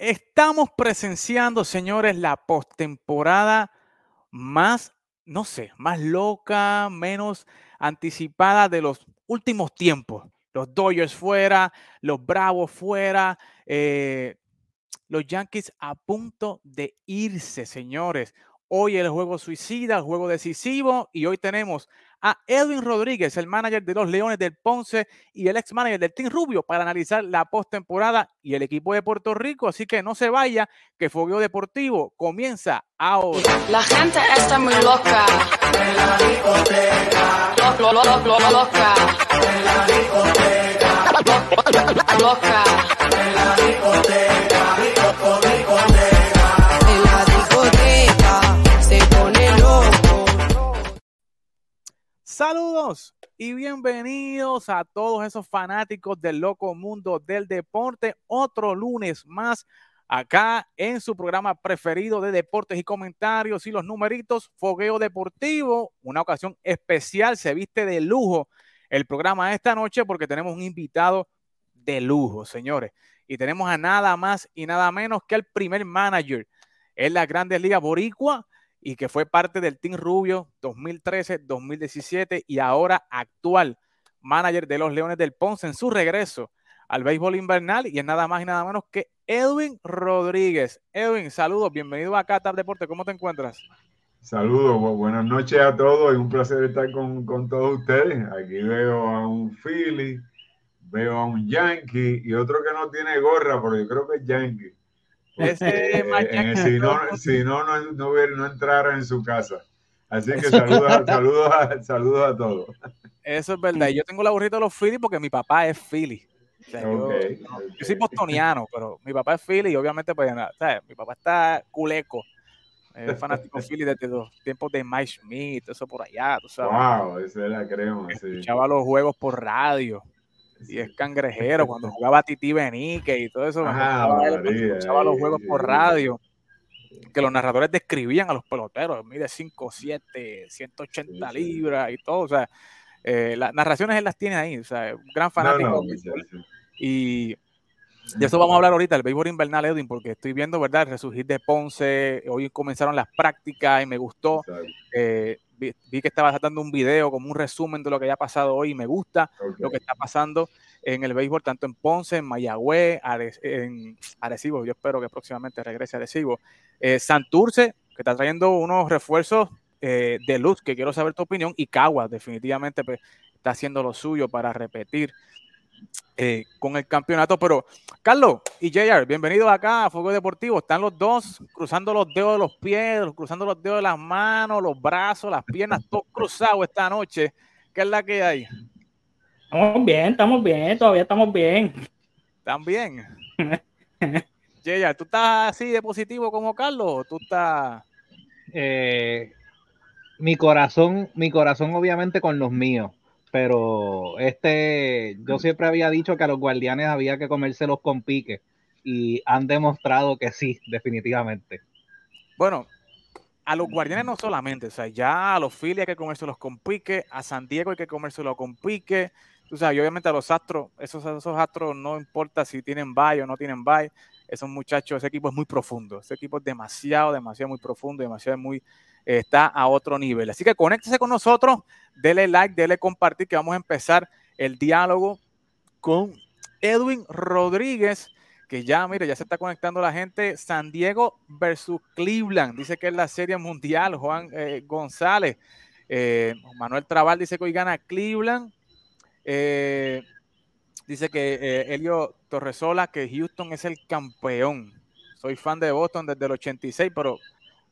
Estamos presenciando, señores, la postemporada más, no sé, más loca, menos anticipada de los últimos tiempos. Los Dodgers fuera, los Bravos fuera, eh, los Yankees a punto de irse, señores. Hoy el juego suicida, el juego decisivo, y hoy tenemos a Edwin Rodríguez, el manager de los Leones del Ponce y el ex manager del Team Rubio, para analizar la postemporada y el equipo de Puerto Rico. Así que no se vaya, que Fogueo Deportivo comienza ahora. La gente está muy loca. Lo- lo- lo- lo- loca. Loca. Saludos y bienvenidos a todos esos fanáticos del loco mundo del deporte. Otro lunes más acá en su programa preferido de deportes y comentarios y los numeritos Fogueo Deportivo. Una ocasión especial, se viste de lujo el programa esta noche porque tenemos un invitado de lujo, señores. Y tenemos a nada más y nada menos que el primer manager en las grandes ligas boricua y que fue parte del Team Rubio 2013, 2017 y ahora actual manager de los Leones del Ponce en su regreso al béisbol invernal y es nada más y nada menos que Edwin Rodríguez. Edwin, saludos, bienvenido a Tap Deporte, ¿cómo te encuentras? Saludos, bu- buenas noches a todos. Es un placer estar con, con todos ustedes. Aquí veo a un Philly, veo a un Yankee y otro que no tiene gorra, pero yo creo que es Yankee. Ese Eh, Yankee si no, si no, no, no, hubiera- no entrara en su casa. Así que saludos, a- saludos, a, saludos a todos. Eso es verdad. Y yo tengo la burrita de los Philly porque mi papá es Philly. O sea, yo- soy bostoniano, pero mi papá es Philly y obviamente, pues, nada, ¿sabes? mi papá está culeco. Es fanático Philly desde los tiempos de Mike Schmidt, eso por allá, tú sabes. Wow, esa es la crema. sí. escuchaba los juegos por radio y es cangrejero cuando jugaba Titi Benique y todo eso. Ah, él escuchaba los juegos por radio que los narradores describían a los peloteros, mide 5, 7, 180 Sí, sí. libras y todo, o sea, eh, las narraciones él las tiene ahí, o sea, un gran No, fanático no, muchachos. y de eso vamos a hablar ahorita, el béisbol invernal, Edwin, porque estoy viendo, ¿verdad? El resurgir de Ponce, hoy comenzaron las prácticas y me gustó, eh, vi, vi que estabas dando un video como un resumen de lo que haya pasado hoy y me gusta lo que está pasando en el béisbol, tanto en Ponce, en Mayagüez, Are- en Arecibo, yo espero que próximamente regrese a Arecibo, eh, Santurce, que está trayendo unos refuerzos eh, de luz, que quiero saber tu opinión, y Caguas definitivamente pues, está haciendo lo suyo para repetir eh, con el campeonato, pero Carlos y JR, bienvenidos acá a Fuego Deportivo, están los dos cruzando los dedos de los pies, cruzando los dedos de las manos, los brazos, las piernas, todos cruzados esta noche, ¿qué es la que hay? Estamos bien, estamos bien, todavía estamos bien. También. Yeya, ¿tú estás así de positivo como Carlos o tú estás... eh, mi corazón, mi corazón obviamente con los míos, pero este, yo siempre había dicho que a los guardianes había que comérselos con pique y han demostrado que sí, definitivamente. Bueno, a los guardianes no solamente, o sea, ya a los Phillies hay que comérselos con pique, a San Diego hay que comérselo con pique, tú sabes, y obviamente a los Astros, esos, esos Astros no importa si tienen bye o no tienen bye, esos muchachos, ese equipo es muy profundo, ese equipo es demasiado, demasiado muy profundo, demasiado muy, está a otro nivel. Así que conéctese con nosotros, dele like, dele compartir, que vamos a empezar el diálogo con Edwin Rodríguez, que ya, mire, ya se está conectando la gente. San Diego versus Cleveland, dice que es la serie mundial. Juan eh, González, eh, Manuel Trabal dice que hoy gana Cleveland. Eh, dice que Elio Torresola, que Houston es el campeón. Soy fan de Boston desde el 86, pero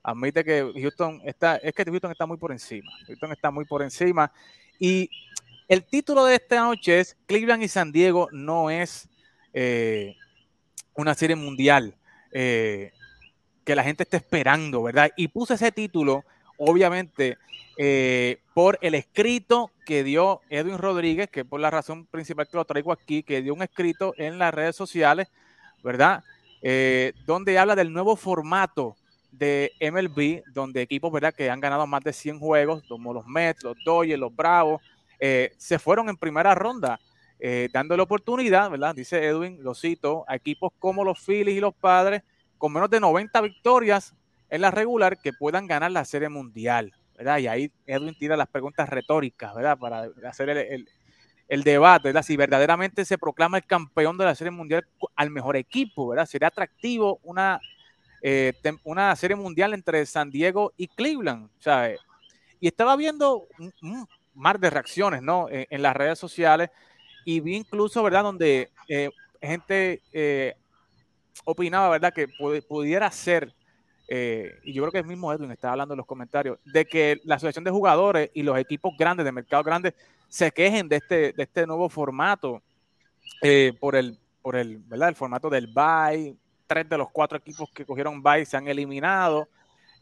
admite que Houston está, es que Houston está muy por encima. Houston está muy por encima. Y el título de esta noche es Cleveland y San Diego no es eh, una serie mundial eh, que la gente esté esperando, ¿verdad? Y puse ese título, obviamente, eh, por el escrito que dio Edwin Rodríguez, que por la razón principal que lo traigo aquí, que dio un escrito en las redes sociales, ¿verdad? Donde habla del nuevo formato de MLB, donde equipos, ¿verdad? Que han ganado más de 100 juegos, como los Mets, los Dodgers, los Bravos, eh, se fueron en primera ronda eh, dándole oportunidad, ¿verdad? Dice Edwin, lo cito, a equipos como los Phillies y los Padres con menos de 90 victorias en la regular que puedan ganar la Serie Mundial, ¿verdad? Y ahí Edwin tira las preguntas retóricas, ¿verdad? Para hacer el, el- debate, ¿verdad? Si verdaderamente se proclama el campeón de la Serie Mundial al mejor equipo, ¿verdad? Sería atractivo una, eh, una Serie Mundial entre San Diego y Cleveland, ¿sabes? Y estaba viendo un, mar de reacciones, ¿no? En, en las redes sociales y vi incluso, ¿verdad? Donde eh, gente eh, opinaba, ¿verdad? Que pu- pudiera ser, eh, y yo creo que el mismo Edwin estaba hablando en los comentarios, de que la asociación de jugadores y los equipos grandes, de mercado grandes, se quejen de este, de este nuevo formato eh, por, el, por el, ¿verdad? el formato del bye. Tres de los cuatro equipos que cogieron bye se han eliminado.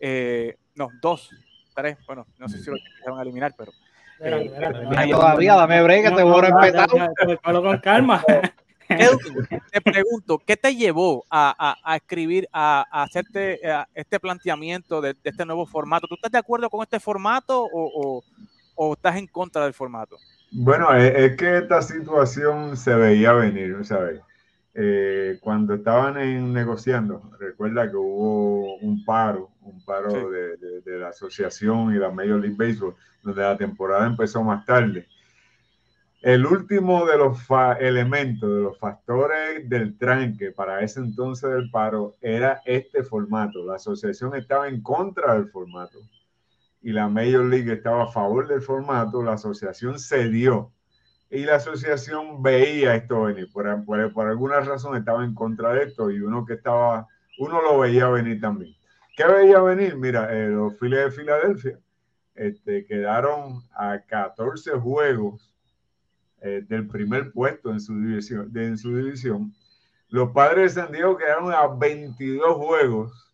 Eh, no, dos, tres, bueno, no sé si lo van a eliminar, pero Eh. Todavía, dame break, que No, te voy a respetar. con calma. Te pregunto, ¿qué te llevó a, a- a escribir, a, a hacerte este planteamiento de, de este nuevo formato? ¿Tú estás de acuerdo con este formato o, o- o estás en contra del formato? Bueno, es, es que esta situación se veía venir, ¿sabes? Eh, cuando estaban en- negociando, recuerda que hubo un paro, un paro Sí. de, de- de la asociación y la Major League Baseball, donde la temporada empezó más tarde. El último de los elementos, de los factores del tranque para ese entonces del paro era este formato. La asociación estaba en contra del formato y la Major League estaba a favor del formato, la asociación cedió y la asociación veía esto venir. Por, por- alguna razón estaba en contra de esto y uno que estaba, uno lo veía venir también. ¿Qué veía venir? Mira, eh, los Phillies de Filadelfia este, quedaron a 14 juegos eh, del primer puesto en su división. de- en su división. Los padres de San Diego quedaron a 22 juegos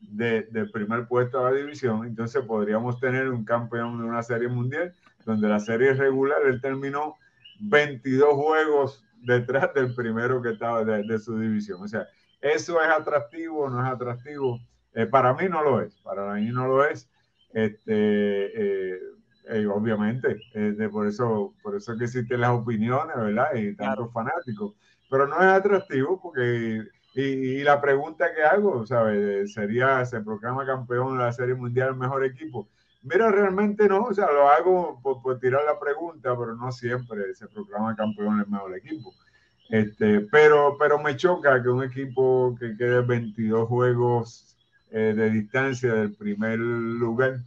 de- del primer puesto de la división. Entonces podríamos tener un campeón de una serie mundial donde la serie regular él terminó 22 juegos detrás del primero que estaba de, de su división. O sea, eso es atractivo o no es atractivo. Eh, para mí no lo es, para mí no lo es. Este, eh, eh, obviamente, de- por eso por eso que existen las opiniones, ¿verdad? Y tantos fanáticos. Pero no es atractivo porque, y, y la pregunta que hago, ¿sabes? Sería, ¿se proclama campeón de la Serie Mundial el mejor equipo? Mira, realmente no, o sea, lo hago por, tirar la pregunta, pero no siempre se proclama campeón el mejor equipo. Este, pero, pero me choca que un equipo que quede 22 juegos eh, de distancia del primer lugar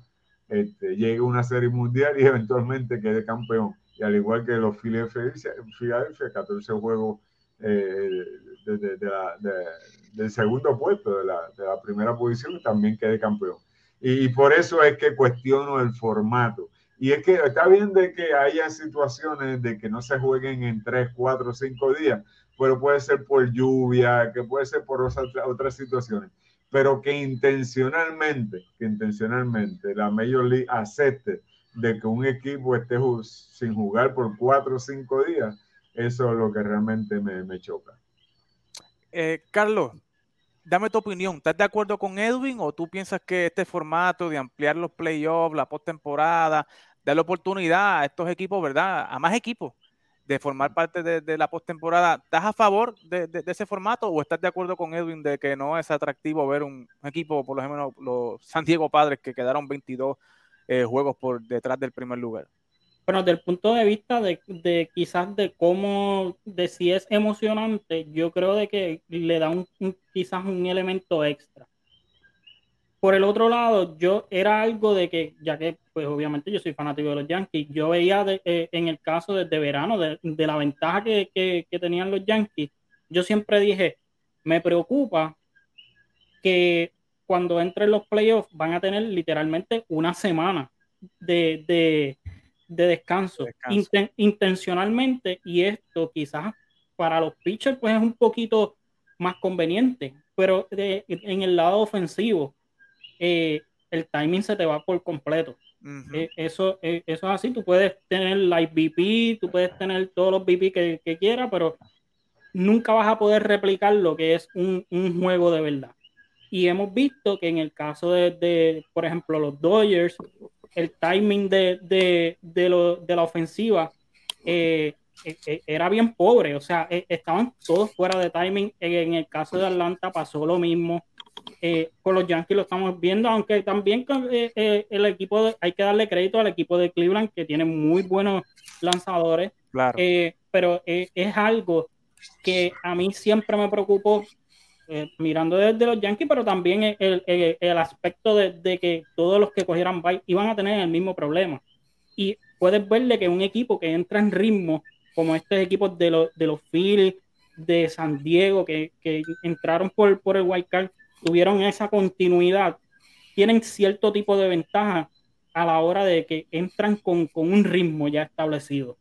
este, llegue a una serie mundial y eventualmente quede campeón. Y al igual que los Filadelfia, 14 juegos eh, de, de, de del segundo puesto, de la, de la primera posición, también quede campeón. Y, por eso es que cuestiono el formato. Y es que está bien de que haya situaciones de que no se jueguen en 3, 4, 5 días, pero puede ser por lluvia, que puede ser por otras situaciones, pero que intencionalmente, que intencionalmente la Major League acepte de que un equipo esté sin jugar por 4 o 5 días, eso es lo que realmente me, me choca. Eh, Carlos, dame tu opinión. ¿Estás de acuerdo con Edwin o tú piensas que este formato de ampliar los playoffs, la postemporada, darle oportunidad a estos equipos, ¿verdad? A más equipos de formar parte de, la postemporada. ¿Estás a favor de, ese formato o estás de acuerdo con Edwin de que no es atractivo ver un, un equipo, por lo menos los San Diego Padres, que quedaron 22 eh, juegos por detrás del primer lugar? Bueno, desde el punto de vista de, de, quizás de cómo, de si es emocionante, yo creo de que le da un, quizás un elemento extra. Por el otro lado, yo era algo de que, ya que pues obviamente yo soy fanático de los Yankees, yo veía de, eh, en el caso desde de verano de, de, la ventaja que, que, que tenían los Yankees, yo siempre dije, me preocupa que cuando entren los playoffs van a tener literalmente una semana de, de, de descanso, de descanso. Inten, intencionalmente y esto quizás para los pitchers pues es un poquito más conveniente, pero de, en el lado ofensivo eh, el timing se te va por completo. Uh -huh. eh, eso, eh, eso es así, tú puedes tener la VP, tú puedes tener todos los VP que, que quieras, pero nunca vas a poder replicar lo que es un, un juego de verdad. Y hemos visto que en el caso de, de por ejemplo, los Dodgers, el timing de, de, de, lo, de la ofensiva eh, eh, eh, era bien pobre, o sea, eh, estaban todos fuera de timing. En, el caso de Atlanta pasó lo mismo. Con los Yankees lo estamos viendo, aunque también con, el equipo, de- hay que darle crédito al equipo de Cleveland, que tiene muy buenos lanzadores, Claro. pero es algo que a mí siempre me preocupó eh, mirando desde los Yankees, pero también el, el- aspecto de, de que todos los que cogieran bye iban a tener el mismo problema. Y puedes verle que un equipo que entra en ritmo, como estos equipos de, los de los Phillies, de San Diego, que, que entraron por, por el wild card, tuvieron esa continuidad, tienen cierto tipo de ventaja a la hora de que entran con, con un ritmo ya establecido.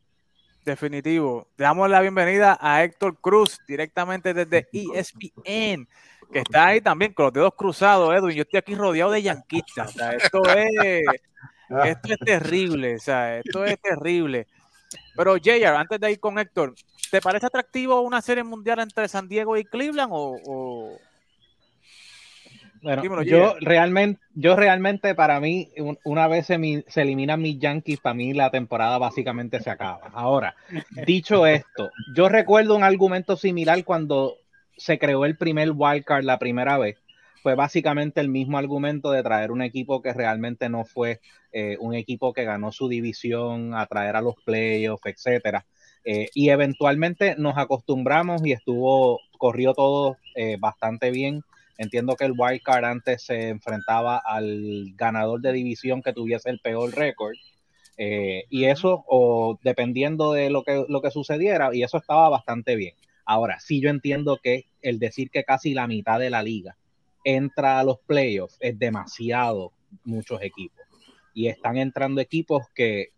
Definitivo. Damos la bienvenida a Héctor Cruz, directamente desde E ESPN, que está ahí también con los dedos cruzados, Edwin. Yo estoy aquí rodeado de yanquistas. O sea, esto es, esto es terrible, o sea, esto es terrible. Pero JR, antes de ir con Héctor, ¿te parece atractivo una serie mundial entre San Diego y Cleveland o, o- Bueno, Dímelo, yo realmente, yo realmente para mí, un- una vez se, mi- se eliminan mis Yankees, para mí la temporada básicamente se acaba. Ahora, dicho esto, yo recuerdo un argumento similar cuando se creó el primer wildcard la primera vez. Fue básicamente el mismo argumento de traer un equipo que realmente no fue eh, un equipo que ganó su división, a traer a los playoffs, etcétera. Eh, y eventualmente nos acostumbramos y estuvo, corrió todo eh, bastante bien. Entiendo que el wild card antes se enfrentaba al ganador de división que tuviese el peor récord. eh, y eso, o dependiendo de lo que, lo que sucediera, y eso estaba bastante bien. Ahora, sí yo entiendo que el decir que casi la mitad de la liga entra a los playoffs es demasiado muchos equipos. Y están entrando equipos que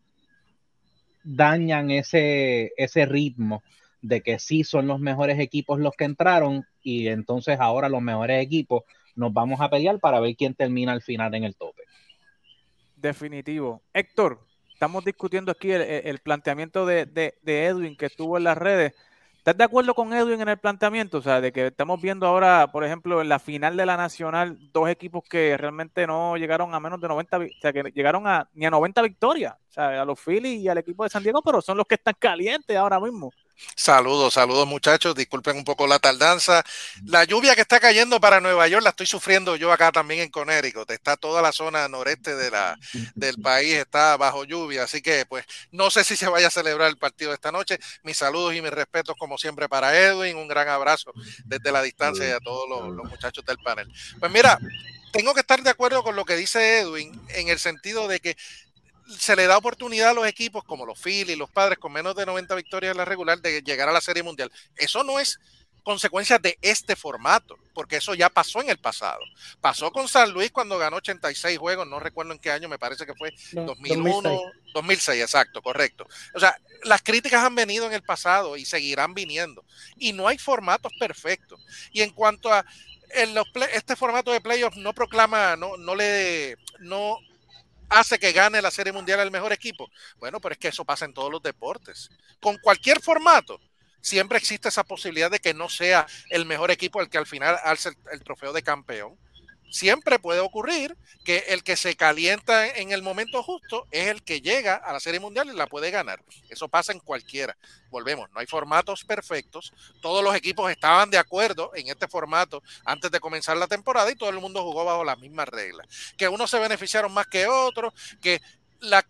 dañan ese, ese ritmo de que sí son los mejores equipos los que entraron y entonces ahora los mejores equipos nos vamos a pelear para ver quién termina al final en el tope. Definitivo. Héctor, estamos discutiendo aquí el, planteamiento de, de- Edwin que estuvo en las redes. ¿Estás de acuerdo con Edwin en el planteamiento? O sea, de que estamos viendo ahora, por ejemplo, en la final de la Nacional, dos equipos que realmente no llegaron a menos de 90, vi- o sea, que llegaron a, ni a 90 victorias, o sea, a los Phillies y al equipo de San Diego, pero son los que están calientes ahora mismo. Saludos, saludos muchachos, disculpen un poco la tardanza. La lluvia que está cayendo para Nueva York la estoy sufriendo yo acá también en Connecticut. Está toda la zona noreste de la, del país, está bajo lluvia, así que pues no sé si se vaya a celebrar el partido esta noche. Mis saludos y mis respetos como siempre para Edwin, un gran abrazo desde la distancia y a todos los, los muchachos del panel. Pues mira, tengo que estar de acuerdo con lo que dice Edwin en el sentido de que se le da oportunidad a los equipos como los Phillies, los padres con menos de 90 victorias en la regular de llegar a la Serie Mundial. Eso no es consecuencia de este formato, porque eso ya pasó en el pasado. Pasó con San Luis cuando ganó 86 juegos, no recuerdo en qué año, me parece que fue No, 2001, 2006. 2006, exacto, correcto. O sea, las críticas han venido en el pasado y seguirán viniendo. Y no hay formatos perfectos. Y en cuanto a en los play- este formato de playoffs no proclama, no, no le, no hace que gane la Serie Mundial el mejor equipo. Bueno, pero es que eso pasa en todos los deportes. Con cualquier formato, siempre existe esa posibilidad de que no sea el mejor equipo el que al final alce el, el trofeo de campeón. Siempre puede ocurrir que el que se calienta en el momento justo es el que llega a la Serie Mundial y la puede ganar. Eso pasa en cualquiera. Volvemos, no hay formatos perfectos. Todos los equipos estaban de acuerdo en este formato antes de comenzar la temporada y todo el mundo jugó bajo las mismas reglas. Que unos se beneficiaron más que otros, que la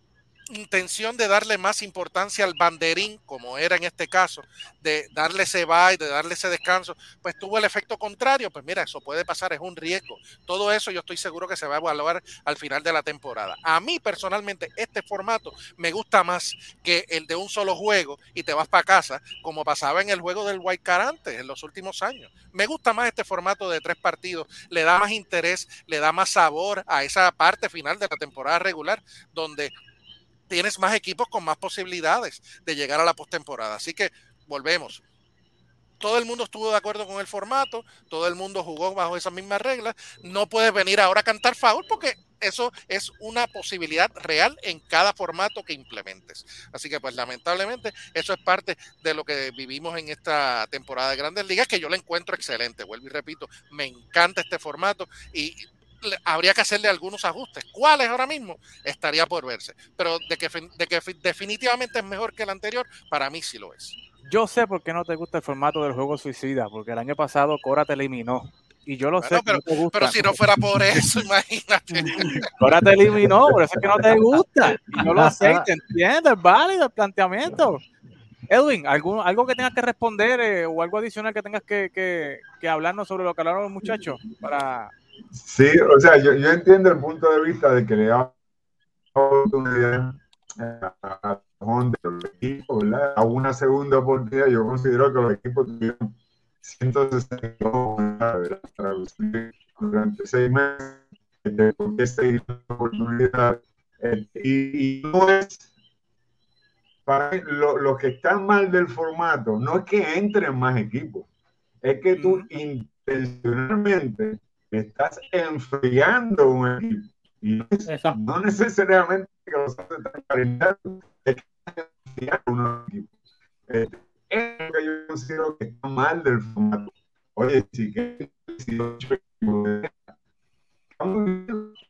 intención de darle más importancia al banderín, como era en este caso, de darle ese bye, de darle ese descanso, pues tuvo el efecto contrario, pues mira, eso puede pasar, es un riesgo. Todo eso yo estoy seguro que se va a evaluar al final de la temporada. A mí personalmente este formato me gusta más que el de un solo juego y te vas para casa, como pasaba en el juego del White antes, en los últimos años. Me gusta más este formato de tres partidos, le da más interés, le da más sabor a esa parte final de la temporada regular, donde tienes más equipos con más posibilidades de llegar a la postemporada. Así que volvemos. Todo el mundo estuvo de acuerdo con el formato, todo el mundo jugó bajo esas mismas reglas. No puedes venir ahora a cantar foul porque eso es una posibilidad real en cada formato que implementes. Así que pues lamentablemente eso es parte de lo que vivimos en esta temporada de Grandes Ligas que yo la encuentro excelente. Vuelvo y repito, me encanta este formato y habría que hacerle algunos ajustes. ¿Cuáles ahora mismo? Estaría por verse. Pero de que, de que fi- definitivamente es mejor que el anterior, para mí sí lo es. Yo sé por qué no te gusta el formato del juego suicida, porque el año pasado Cora te eliminó. Y yo lo Bueno, sé que no te gusta. Pero si no fuera por eso, imagínate. Cora te eliminó, por eso es que no te gusta. Y yo lo sé, te entiendo, es válido el planteamiento. Edwin, ¿algún, algo que tengas que responder eh, o algo adicional que tengas que, que- que hablarnos sobre lo que hablaron los muchachos? Para... Sí, o sea, yo, yo entiendo el punto de vista de que le da oportunidad a, a, a los equipos, ¿verdad? A una segunda oportunidad, yo considero que los equipos tuvieron 162 ¿verdad? Durante seis meses, de seguir la oportunidad. Y, y no es para mí, lo, que está mal del formato no es que entren más equipos, es que tú intencionalmente estás enfriando un equipo. Y no, es- no necesariamente que los hace tan que estás enfriando un equipo. Eh, es lo que yo considero que está mal del formato. Oye, si que 18 equipos bien,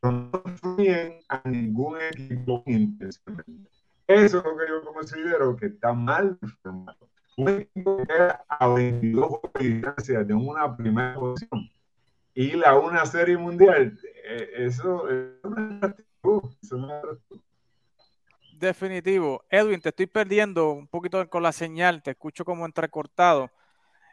no influyen a ningún equipo intencionalmente. Eso es lo que yo considero que está mal del formato. Un equipo que queda a 22 juegos de distancia de una primera posición y a una serie mundial, eh, eso, es es atractivo. Definitivo. Edwin, te estoy perdiendo un poquito con la señal, te escucho como entrecortado,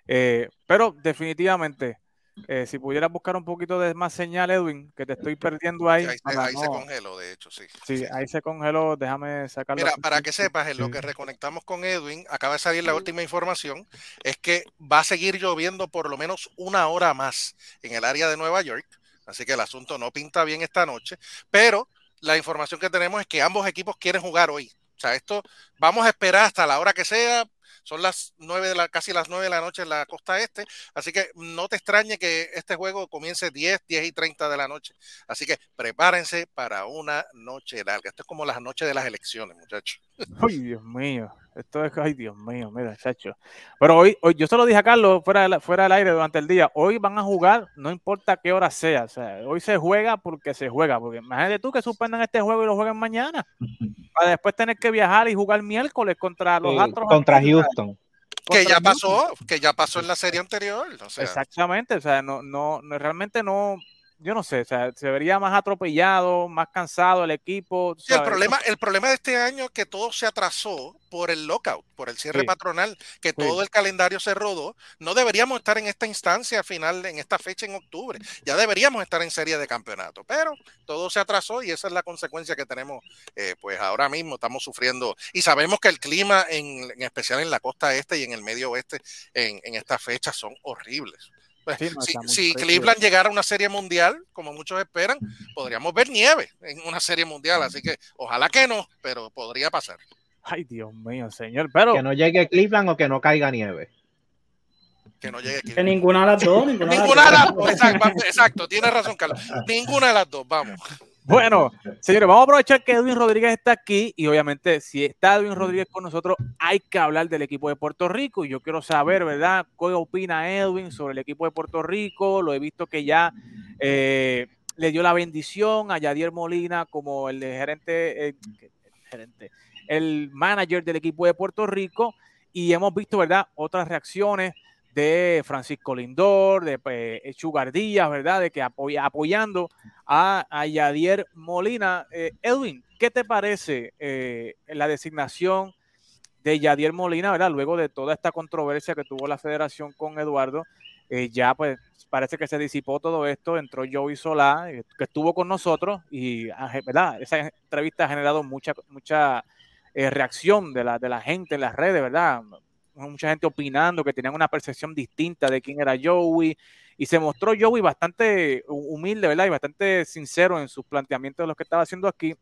eh, pero definitivamente, eh, si pudieras buscar un poquito de más señal, Edwin, que te estoy perdiendo ahí. Ahí, se- congeló, de hecho, sí. Sí, ahí se congeló, déjame sacarlo. Mira, para que sepas, en lo que reconectamos con Edwin, acaba de salir la última información, es que va a seguir lloviendo por lo menos una hora más en el área de Nueva York, así que el asunto no pinta bien esta noche, pero la información que tenemos es que ambos equipos quieren jugar hoy. O sea, esto vamos a esperar hasta la hora que sea. Son las nueve de la, casi las nueve de la noche en la costa este. Así que no te extrañe que este juego comience 10, 10 y 30 de la noche. Así que prepárense para una noche larga. Esto es como las noches de las elecciones, muchachos. Ay, Dios mío. Esto es, ay, Dios mío, mira, chacho. Pero hoy, hoy yo se lo dije a Carlos fuera, del- fuera del aire durante el día. Hoy van a jugar, no importa qué hora sea. O sea, hoy se juega porque se juega. Porque imagínate tú que suspendan este juego y lo jueguen mañana. Para después tener que viajar y jugar miércoles contra los Sí, Astros. contra. Houston. Que ya pasó, que ya pasó en la serie anterior. O sea, Exactamente, o sea, no, no, no, realmente no, yo no sé, o sea, se vería más atropellado, más cansado el equipo. Sí, el problema, el problema de este año es que todo se atrasó por el lockout, por el cierre Sí. patronal, que Sí. todo el calendario se rodó. No deberíamos estar en esta instancia final, en esta fecha en octubre. Ya deberíamos estar en serie de campeonato, pero todo se atrasó y esa es la consecuencia que tenemos, eh, pues ahora mismo estamos sufriendo. Y sabemos que el clima, en, en especial en la costa este y en el medio oeste, en, en estas fechas son horribles. Pues, Sí, no, si. Cleveland llegara a una serie mundial, como muchos esperan, podríamos ver nieve en una serie mundial. Así que ojalá que no, pero podría pasar. Ay, Dios mío, señor, pero Que no llegue Cleveland o que no caiga nieve. Que no llegue Que Cleveland. ninguna de las dos. Ninguna, Ninguna de las dos, exacto, exacto, tiene razón, Carlos. Ninguna de las dos, vamos. Bueno, señores, vamos a aprovechar que Edwin Rodríguez está aquí y obviamente si está Edwin Rodríguez con nosotros, hay que hablar del equipo de Puerto Rico y yo quiero saber, ¿verdad? ¿Qué opina Edwin sobre el equipo de Puerto Rico? Lo he visto que ya eh, le dio la bendición a Yadier Molina como el gerente, eh, gerente, el manager del equipo de Puerto Rico y hemos visto, ¿verdad? Otras reacciones de Francisco Lindor, de pues, Sugar Díaz, ¿verdad? De que apoya, apoyando a, Yadier Molina. Eh, Edwin, ¿qué te parece eh, la designación de Yadier Molina, ¿verdad? Luego de toda esta controversia que tuvo la federación con Eduardo, eh, ya pues parece que se disipó todo esto, entró Joey Solá, eh, que estuvo con nosotros y, ah, ¿verdad? Esa entrevista ha generado mucha, mucha eh, reacción de la, de la gente en las redes, ¿verdad? Mucha gente opinando que tenían una percepción distinta de quién era Joey y se mostró Joey bastante humilde, ¿verdad? Y bastante sincero en sus planteamientos de lo que estaba haciendo aquí.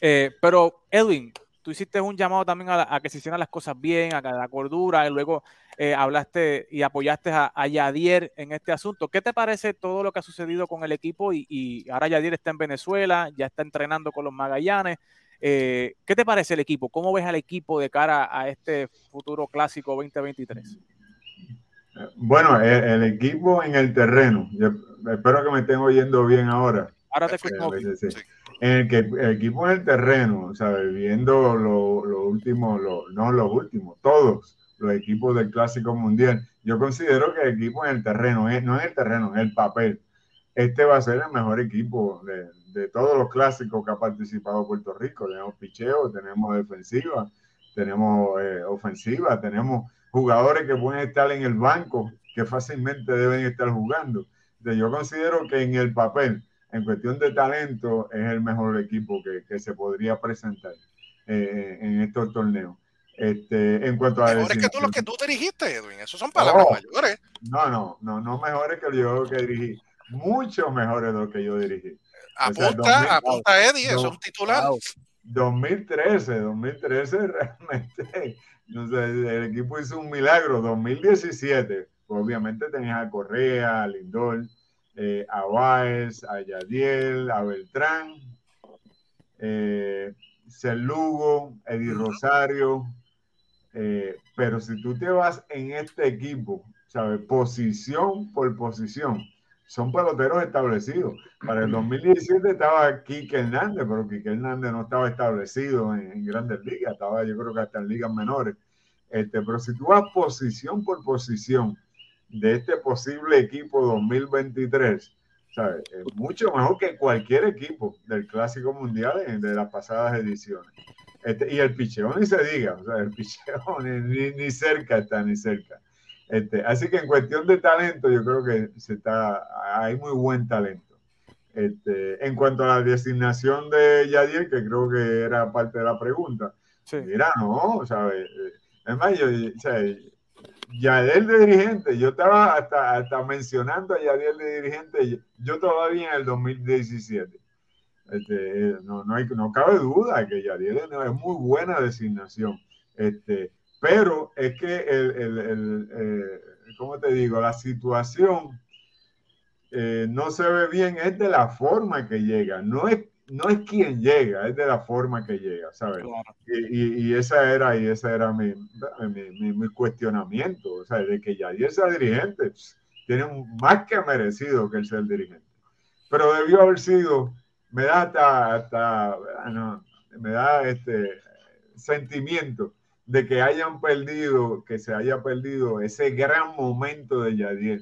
Eh, pero, Edwin, tú hiciste un llamado también a, que se hicieran las cosas bien, a la cordura, y luego eh, hablaste y apoyaste a, Yadier en este asunto. ¿Qué te parece todo lo que ha sucedido con el equipo? Y ahora Yadier está en Venezuela, ya está entrenando con los Magallanes. Eh, ¿Qué te parece el equipo? ¿Cómo ves al equipo de cara a este futuro clásico 2023? Bueno, el, el equipo en el terreno, yo, espero que me estén oyendo bien ahora. Ahora te escuchamos. Sí, sí. En el que el equipo en el terreno, ¿sabes? Viendo lo, lo último, lo- no los últimos, todos los equipos del Clásico Mundial. Yo considero que el equipo en el terreno, no en el terreno, en el papel, este va a ser el mejor equipo de, de todos los clásicos que ha participado Puerto Rico. Tenemos picheo, tenemos defensiva, tenemos eh, ofensiva, tenemos jugadores que pueden estar en el banco, que fácilmente deben estar jugando. Entonces, yo considero que en el papel, en cuestión de talento, es el mejor equipo que, que se podría presentar eh, en estos torneos. Este, en cuanto a Mejores que tú los que tú dirigiste, Edwin. Eso son palabras Oh. mayores. No, no, no, no mejores que yo que dirigí, mucho mejores de lo que yo dirigí. O sea, Apunta, 2000, apunta Eddie, eso es un titular. wow. 2013, 2013 realmente, no sé, el equipo hizo un milagro. 2017, pues, obviamente tenías a Correa, a Lindor, eh, a Báez, a Yadiel, a Beltrán, eh, Lugo, Eddie. Rosario. eh, pero si tú te vas en este equipo, ¿sabes? Posición por posición, son peloteros establecidos. Para el 2017 estaba Quique Hernández, pero Quique Hernández no estaba establecido en, grandes ligas, estaba yo creo que hasta en ligas menores. Este, pero si tú vas posición por posición de este posible equipo 2023, ¿sabes? Es mucho mejor que cualquier equipo del Clásico Mundial de las pasadas ediciones. Este, y el picheo ni se diga, o sea, el picheo ni- ni cerca está, ni cerca. Este, así que en cuestión de talento, yo creo que se está, hay muy buen talento. Este, en cuanto a la designación de Yadier, que creo que era parte de la pregunta, Sí. mira, no, ¿sabes? Es más, yo, sea, Yadier de dirigente, yo estaba hasta, hasta mencionando a Yadier de dirigente, yo todavía en el 2017. Este, no, no, hay, no cabe duda que Yadier es es muy buena designación. Este, pero es que el, el, el, eh, ¿cómo te digo? La situación eh, no se ve bien, es de la forma que llega, no es, no es quien llega, es de la forma que llega, ¿sabes? Claro. Y, y, y esa era, y esa era mi, mi, mi, mi cuestionamiento, o sea, de que Yadier sea dirigente, tiene más que merecido que el ser dirigente. Pero debió haber sido, me da hasta, hasta ah, no, me da este sentimiento de que hayan perdido, que se haya perdido ese gran momento de Yadier,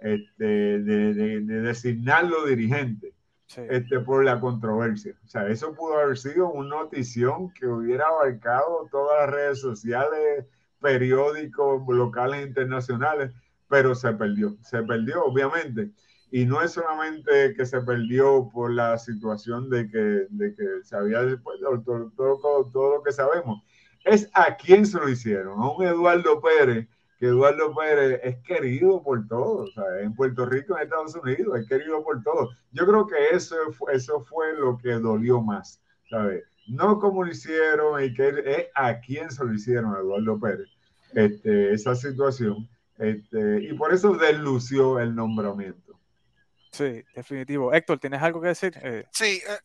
este, de, de, de designarlo dirigente Sí. este, por la controversia. O sea, eso pudo haber sido una notición que hubiera abarcado todas las redes sociales, periódicos locales internacionales, pero se perdió. Se perdió, obviamente. Y no es solamente que se perdió por la situación de que, de que se había después todo, todo, todo, todo lo que sabemos, es a quién se lo hicieron, a un Eduardo Pérez que Eduardo Pérez es querido por todos, ¿sabes? en Puerto Rico, en Estados Unidos, es querido por todos. Yo creo que eso, fue- eso fue lo que dolió más, ¿sabes? No como lo hicieron, y que es a quién se lo hicieron a Eduardo Pérez, este, esa situación, este, y por eso deslució el nombramiento. Sí, definitivo. Héctor, ¿tienes algo que decir? Eh, Sí, eh,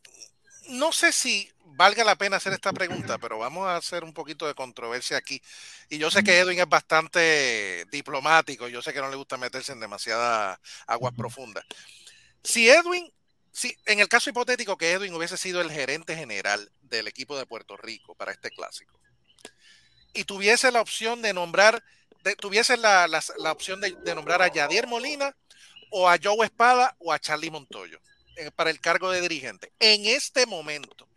no sé si valga la pena hacer esta pregunta, pero vamos a hacer un poquito de controversia aquí. Y yo sé que Edwin es bastante diplomático, yo sé que no le gusta meterse en demasiadas aguas profundas. Si Edwin, si en el caso hipotético que Edwin hubiese sido el gerente general del equipo de Puerto Rico para este clásico y tuviese la opción de nombrar, de- tuviese la, la- la opción de, de nombrar a Yadier Molina o a Joe Espada o a Charlie Montoyo eh, para el cargo de dirigente. En este momento,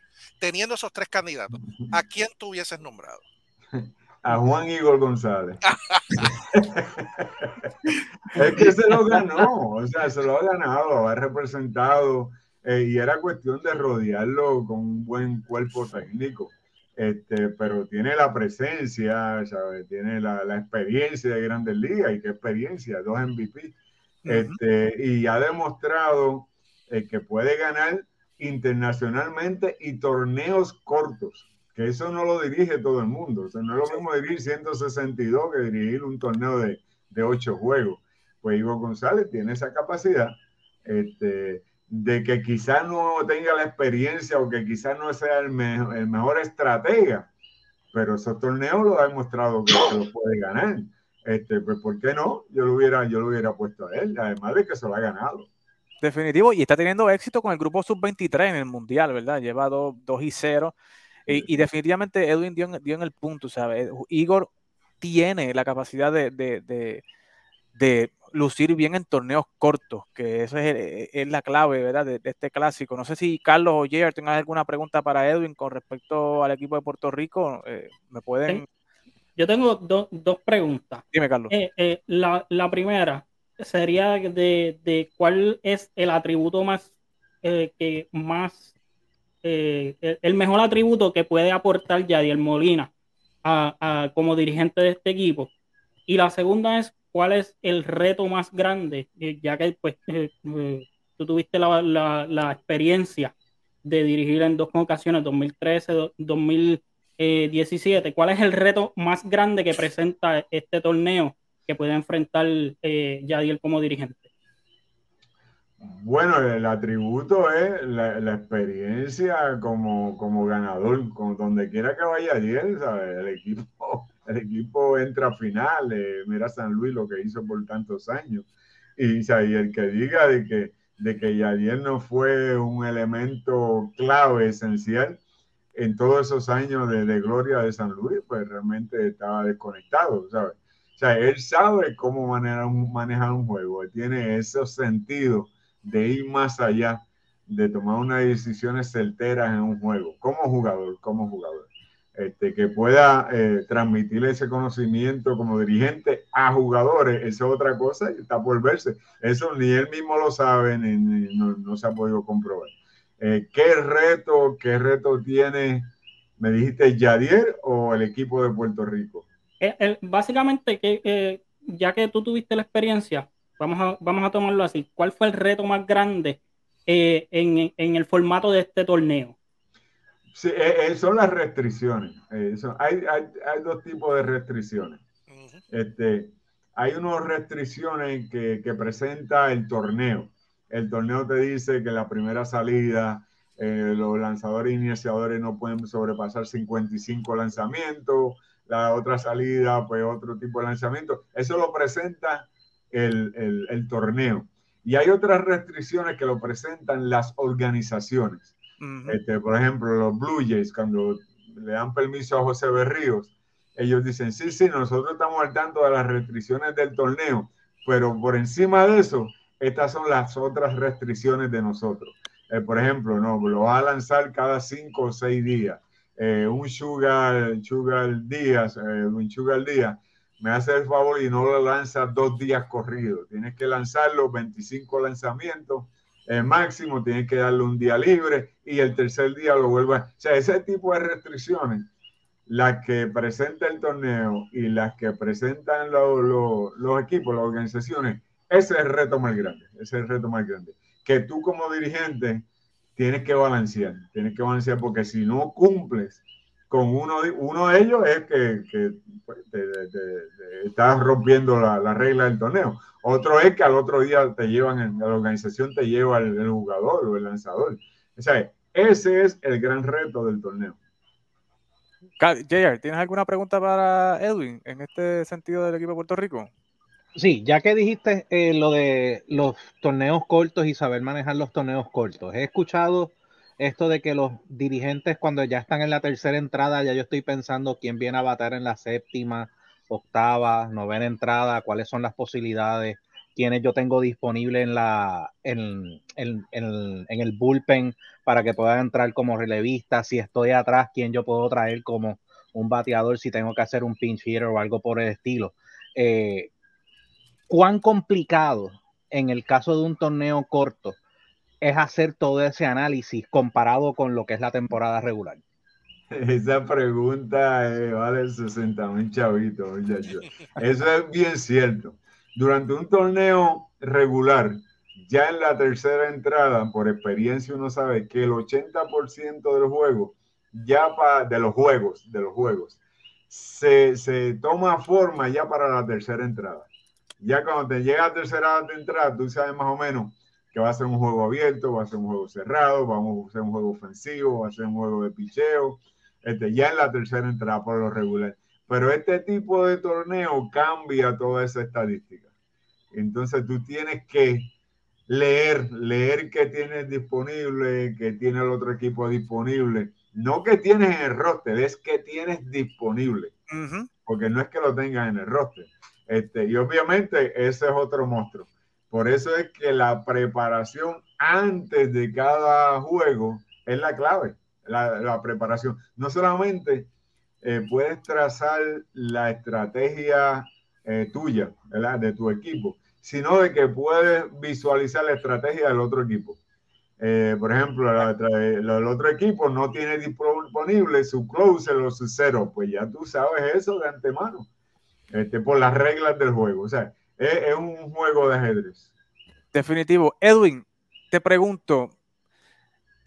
teniendo esos tres candidatos, ¿a quién tú hubieses nombrado? A Juan Igor González. es que se lo ganó, o sea, se lo ha ganado, ha representado eh, y era cuestión de rodearlo con un buen cuerpo técnico. Este, pero tiene la presencia, ¿sabes? tiene la, la experiencia de Grandes Ligas y qué experiencia, dos MVP. Este, y ha demostrado eh, que puede ganar internacionalmente y torneos cortos, que eso no lo dirige todo el mundo. O sea, no es lo mismo dirigir 162 que dirigir un torneo de, de 8 juegos. Pues Ivo González tiene esa capacidad este, de que quizás no tenga la experiencia o que quizás no sea el, me- el mejor estratega, pero esos torneos lo ha demostrado que se lo puede ganar. Este, pues, ¿por qué no? Yo lo hubiera, yo lo hubiera puesto a él, además de que se lo ha ganado. Definitivo, y está teniendo éxito con el grupo sub-23 en el Mundial, ¿verdad? Lleva 2 y 0. Y, y definitivamente Edwin dio, en- dio en el punto, ¿sabes? Igor tiene la capacidad de, de- de- de lucir bien en torneos cortos, que eso es, eh, es la clave, ¿verdad? De, de este clásico. No sé si Carlos o Jair tengan alguna pregunta para Edwin con respecto al equipo de Puerto Rico. eh, ¿Me pueden...? Yo tengo do- dos preguntas. Dime, Carlos. Eh, eh, la, la primera sería de, de cuál es el atributo más eh, que más eh, el, mejor atributo que puede aportar Yadiel Molina a, a- como dirigente de este equipo. Y la segunda es cuál es el reto más grande, eh, ya que pues tú tuviste la, la- la experiencia de dirigir en dos ocasiones, 2013, do- 2017. ¿Cuál es el reto más grande que presenta este torneo que puede enfrentar eh, Yadiel como dirigente? Bueno, el atributo es la, experiencia como, como ganador, donde quiera que vaya ¿sabes? El equipo, el equipo entra a finales, mira San Luis lo que hizo por tantos años. Y, el que diga de que, de que Yadiel no fue un elemento clave, esencial, en todos esos años de gloria de San Luis, pues realmente estaba desconectado, ¿sabes? O sea, él sabe cómo manejar un, manejar un juego, él tiene esos sentidos de ir más allá, de tomar unas decisiones certeras en un juego, como jugador, como jugador. Este, que pueda eh, transmitir ese conocimiento como dirigente a jugadores, esa es otra cosa y está por verse. Eso ni él mismo lo sabe, ni, no se ha podido comprobar. Eh, ¿Qué reto, qué reto tiene, me dijiste, Yadier o el equipo de Puerto Rico? Eh, eh, básicamente, que, eh, ya que tú tuviste la experiencia, vamos a, vamos a tomarlo así. ¿Cuál fue el reto más grande eh, en, en el formato de este torneo? Sí, son las restricciones. Eh, son- hay, hay, hay dos tipos de restricciones. Este, hay unas restricciones que, que presenta el torneo. El torneo te dice que la primera salida, eh, los lanzadores iniciadores no pueden sobrepasar 55 lanzamientos, la otra salida, pues otro tipo de lanzamiento. Eso lo presenta el, el- el torneo. Y hay otras restricciones que lo presentan las organizaciones. Ujú. Este, por ejemplo, los Blue Jays, cuando le dan permiso a José Berríos, ellos dicen, sí, sí, nosotros estamos al tanto de las restricciones del torneo, pero por encima de eso, estas son las otras restricciones de nosotros. Eh, por ejemplo, no, lo vas a lanzar cada cinco o seis días. Eh, un sugar, sugar días, eh, un sugar día, me hace el favor y no lo lanzas dos días corridos. Tienes que lanzarlo 25 lanzamientos el máximo, tienes que darle un día libre y el tercer día lo vuelvas. O sea, ese tipo de restricciones, las que presenta el torneo y las que presentan lo- lo- los equipos, las organizaciones, ese es el reto más grande. Ese es el reto más grande. Que tú como dirigente tienes que balancear, tienes que balancear porque si no cumples con uno de, uno de ellos es que, que, pues, te- estás rompiendo la, la regla del torneo. Otro es que al otro día te llevan, la organización te lleva el, jugador o el lanzador. O sea, ese es el gran reto del torneo. Jair, ¿tienes alguna pregunta para Edwin en este sentido del equipo de Puerto Rico? Sí, ya que dijiste eh, lo de los torneos cortos y saber manejar los torneos cortos, he escuchado esto de que los dirigentes cuando ya están en la tercera entrada, ya yo estoy pensando quién viene a batar en la séptima, octava, novena entrada, cuáles son las posibilidades, quiénes yo tengo disponible en la en, en- en- en el bullpen para que puedan entrar como relevista, si estoy atrás, quién yo puedo traer como un bateador, si tengo que hacer un pinch hitter o algo por el estilo. Eh, cuán complicado en el caso de un torneo corto es hacer todo ese análisis comparado con lo que es la temporada regular. Esa pregunta eh, vale 60 mil chavitos, muchacho. Eso es bien cierto. Durante un torneo regular, ya en la tercera entrada, por experiencia uno sabe que el 80% del juego, ya pa- de los juegos, de los juegos, se toma forma ya para la tercera entrada. Ya cuando te llega a la tercera entrada, tú sabes más o menos que va a ser un juego abierto, va a ser un juego cerrado, vamos a hacer un juego ofensivo, va a ser un juego de picheo, este, ya en la tercera entrada por lo regular. Pero este tipo de torneo cambia toda esa estadística. Entonces tú tienes que leer, leer qué tienes disponible, qué tiene el otro equipo disponible. No que tienes en el roster, es que tienes disponible. Porque no es que lo tengas en el roster. Este, y obviamente ese es otro monstruo. Por eso es que la preparación antes de cada juego es la clave, la, la preparación. No solamente eh, puedes trazar la estrategia eh, tuya, de tu equipo, sino de que puedes visualizar la estrategia del otro equipo. Eh, por ejemplo, la el, el otro equipo no tiene disponible su closer o su cero, pues ya tú sabes eso de antemano, este, por las reglas del juego. O sea, es, es un juego de ajedrez. Definitivo. Edwin, te pregunto,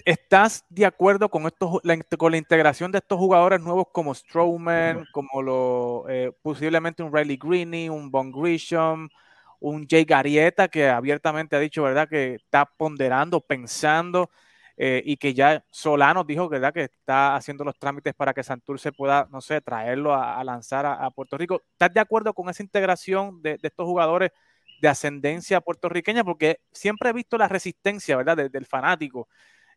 ¿estás de acuerdo con, estos, la, con la integración de estos jugadores nuevos como Strowman, como lo, eh, posiblemente un Riley Greene, un Von Grisham, un Jay Garrieta, que abiertamente ha dicho, ¿verdad?, que está ponderando, pensando, eh, y que ya Solano dijo, ¿verdad?, que está haciendo los trámites para que Santurce pueda, no sé, traerlo a, lanzar a, Puerto Rico. ¿Estás de acuerdo con esa integración de, estos jugadores de ascendencia puertorriqueña? Porque siempre he visto la resistencia, ¿verdad?, de- del fanático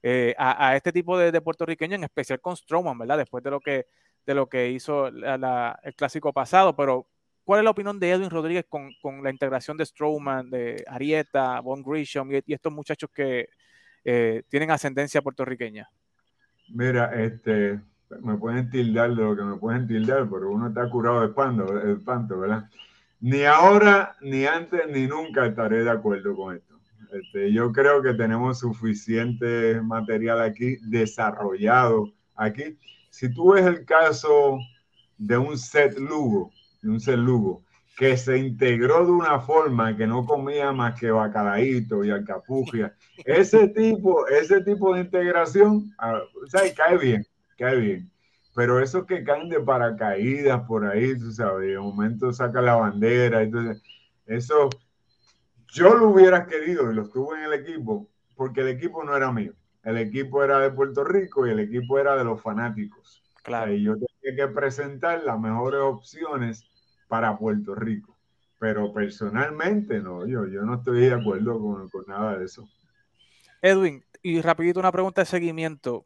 eh, a, este tipo de, de puertorriqueño, en especial con Strowman, ¿verdad? Después de lo que, de lo que hizo el clásico pasado, pero ¿cuál es la opinión de Edwin Rodríguez con, con la integración de Strowman, de Arieta, Von Grisham y estos muchachos que eh, tienen ascendencia puertorriqueña? Mira, este, me pueden tildar de lo que me pueden tildar, pero uno está curado de espanto, de espanto, ¿verdad? Ni ahora, ni antes, ni nunca estaré de acuerdo con esto. Este, yo creo que tenemos suficiente material aquí desarrollado aquí. Si tú ves el caso de un set Lugo, de un set Lugo, que se integró de una forma que no comía más que bacalaíto y alcapugia, ese tipo, ese tipo de integración, ah, o sea, cae bien, cae bien. Pero esos que caen de paracaídas por ahí, tú sabes, de momento saca la bandera, entonces, eso yo lo hubiera querido y lo estuve en el equipo, porque el equipo no era mío. El equipo era de Puerto Rico y el equipo era de los fanáticos. Claro. Y yo tenía que presentar las mejores opciones para Puerto Rico. Pero personalmente, no, yo, yo no estoy de acuerdo con, con nada de eso. Edwin, y rapidito una pregunta de seguimiento.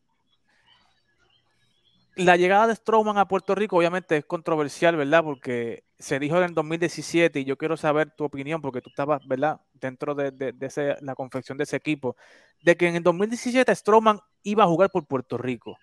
La llegada de Strowman a Puerto Rico obviamente es controversial, ¿verdad? Porque se dijo en el 2017 y yo quiero saber tu opinión porque tú estabas, ¿verdad? Dentro de, de- de ese- la confección de ese equipo, de que en el 2017 Strowman iba a jugar por Puerto Rico.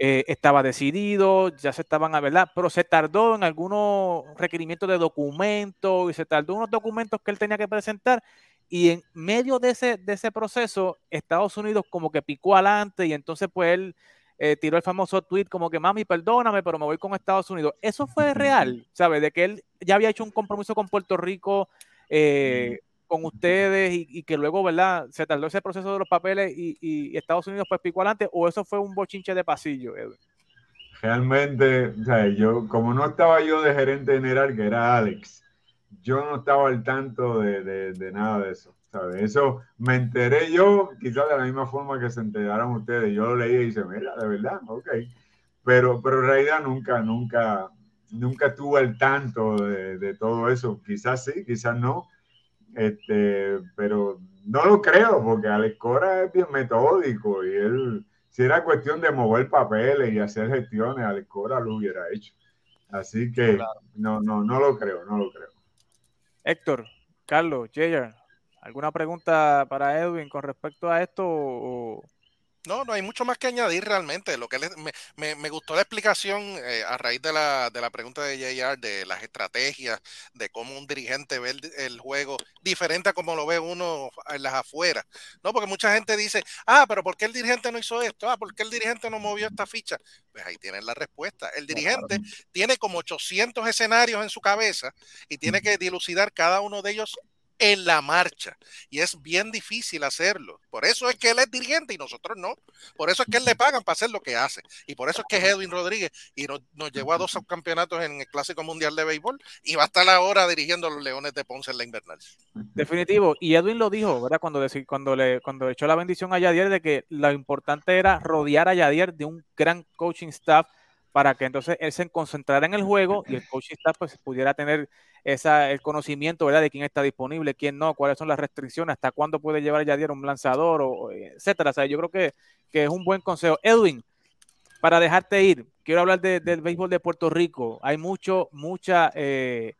Eh, estaba decidido, ya se estaban a verdad, pero se tardó en algunos requerimientos de documentos y se tardó unos documentos que él tenía que presentar y en medio de ese, de ese proceso Estados Unidos como que picó adelante y entonces pues él eh, tiró el famoso tweet como que mami perdóname pero me voy con Estados Unidos. Eso fue real, ¿sabes? De que él ya había hecho un compromiso con Puerto Rico, eh, con ustedes y, y que luego, ¿verdad? Se tardó ese proceso de los papeles y, y Estados Unidos pues picó adelante o eso fue un bochinche de pasillo, Edwin? Realmente, o sea, yo, como no estaba yo de gerente general, que era Alex, yo no estaba al tanto de, de- de nada de eso. ¿sabes? Eso me enteré yo, quizás de la misma forma que se enteraron ustedes. Yo lo leí y dije, mira, de verdad, ok. Pero, pero en realidad nunca, nunca, nunca estuve al tanto de, de todo eso. Quizás sí, quizás no. Este, pero no lo creo, porque Alex Cora es bien metódico y él, si era cuestión de mover papeles y hacer gestiones, Alex Cora lo hubiera hecho. Así que no, no, no lo creo, no lo creo. Héctor, Carlos, Jayer, ¿alguna pregunta para Edwin con respecto a esto? o- No, no hay mucho más que añadir realmente. Lo que me, me- me gustó la explicación eh, a raíz de la, de la pregunta de JR de las estrategias, de cómo un dirigente ve el, el juego diferente a como lo ve uno en las afueras. No, porque mucha gente dice, ah, pero ¿por qué el dirigente no hizo esto? Ah, ¿por qué el dirigente no movió esta ficha? Pues ahí tienen la respuesta. El dirigente tiene como 800 escenarios en su cabeza y tiene que dilucidar cada uno de ellos en la marcha y es bien difícil hacerlo. Por eso es que él es dirigente y nosotros no. Por eso es que él le pagan para hacer lo que hace. Y por eso es que es Edwin Rodríguez y nos, nos llevó a dos subcampeonatos en el Clásico Mundial de Béisbol y va a estar ahora dirigiendo a los Leones de Ponce en la invernal. Definitivo. Y Edwin lo dijo, ¿verdad? Cuando, deci- cuando, le, cuando echó la bendición a Yadier de que lo importante era rodear a Yadier de un gran coaching staff para que entonces él se concentrara en el juego y el coaching staff pues pudiera tener esa, el conocimiento, ¿verdad? De quién está disponible, quién no, cuáles son las restricciones, hasta cuándo puede llevar Yadier un lanzador, o, etcétera. O sea, yo creo que, que es un buen consejo. Edwin, para dejarte ir, quiero hablar de- del béisbol de Puerto Rico. Hay mucho, mucha eh,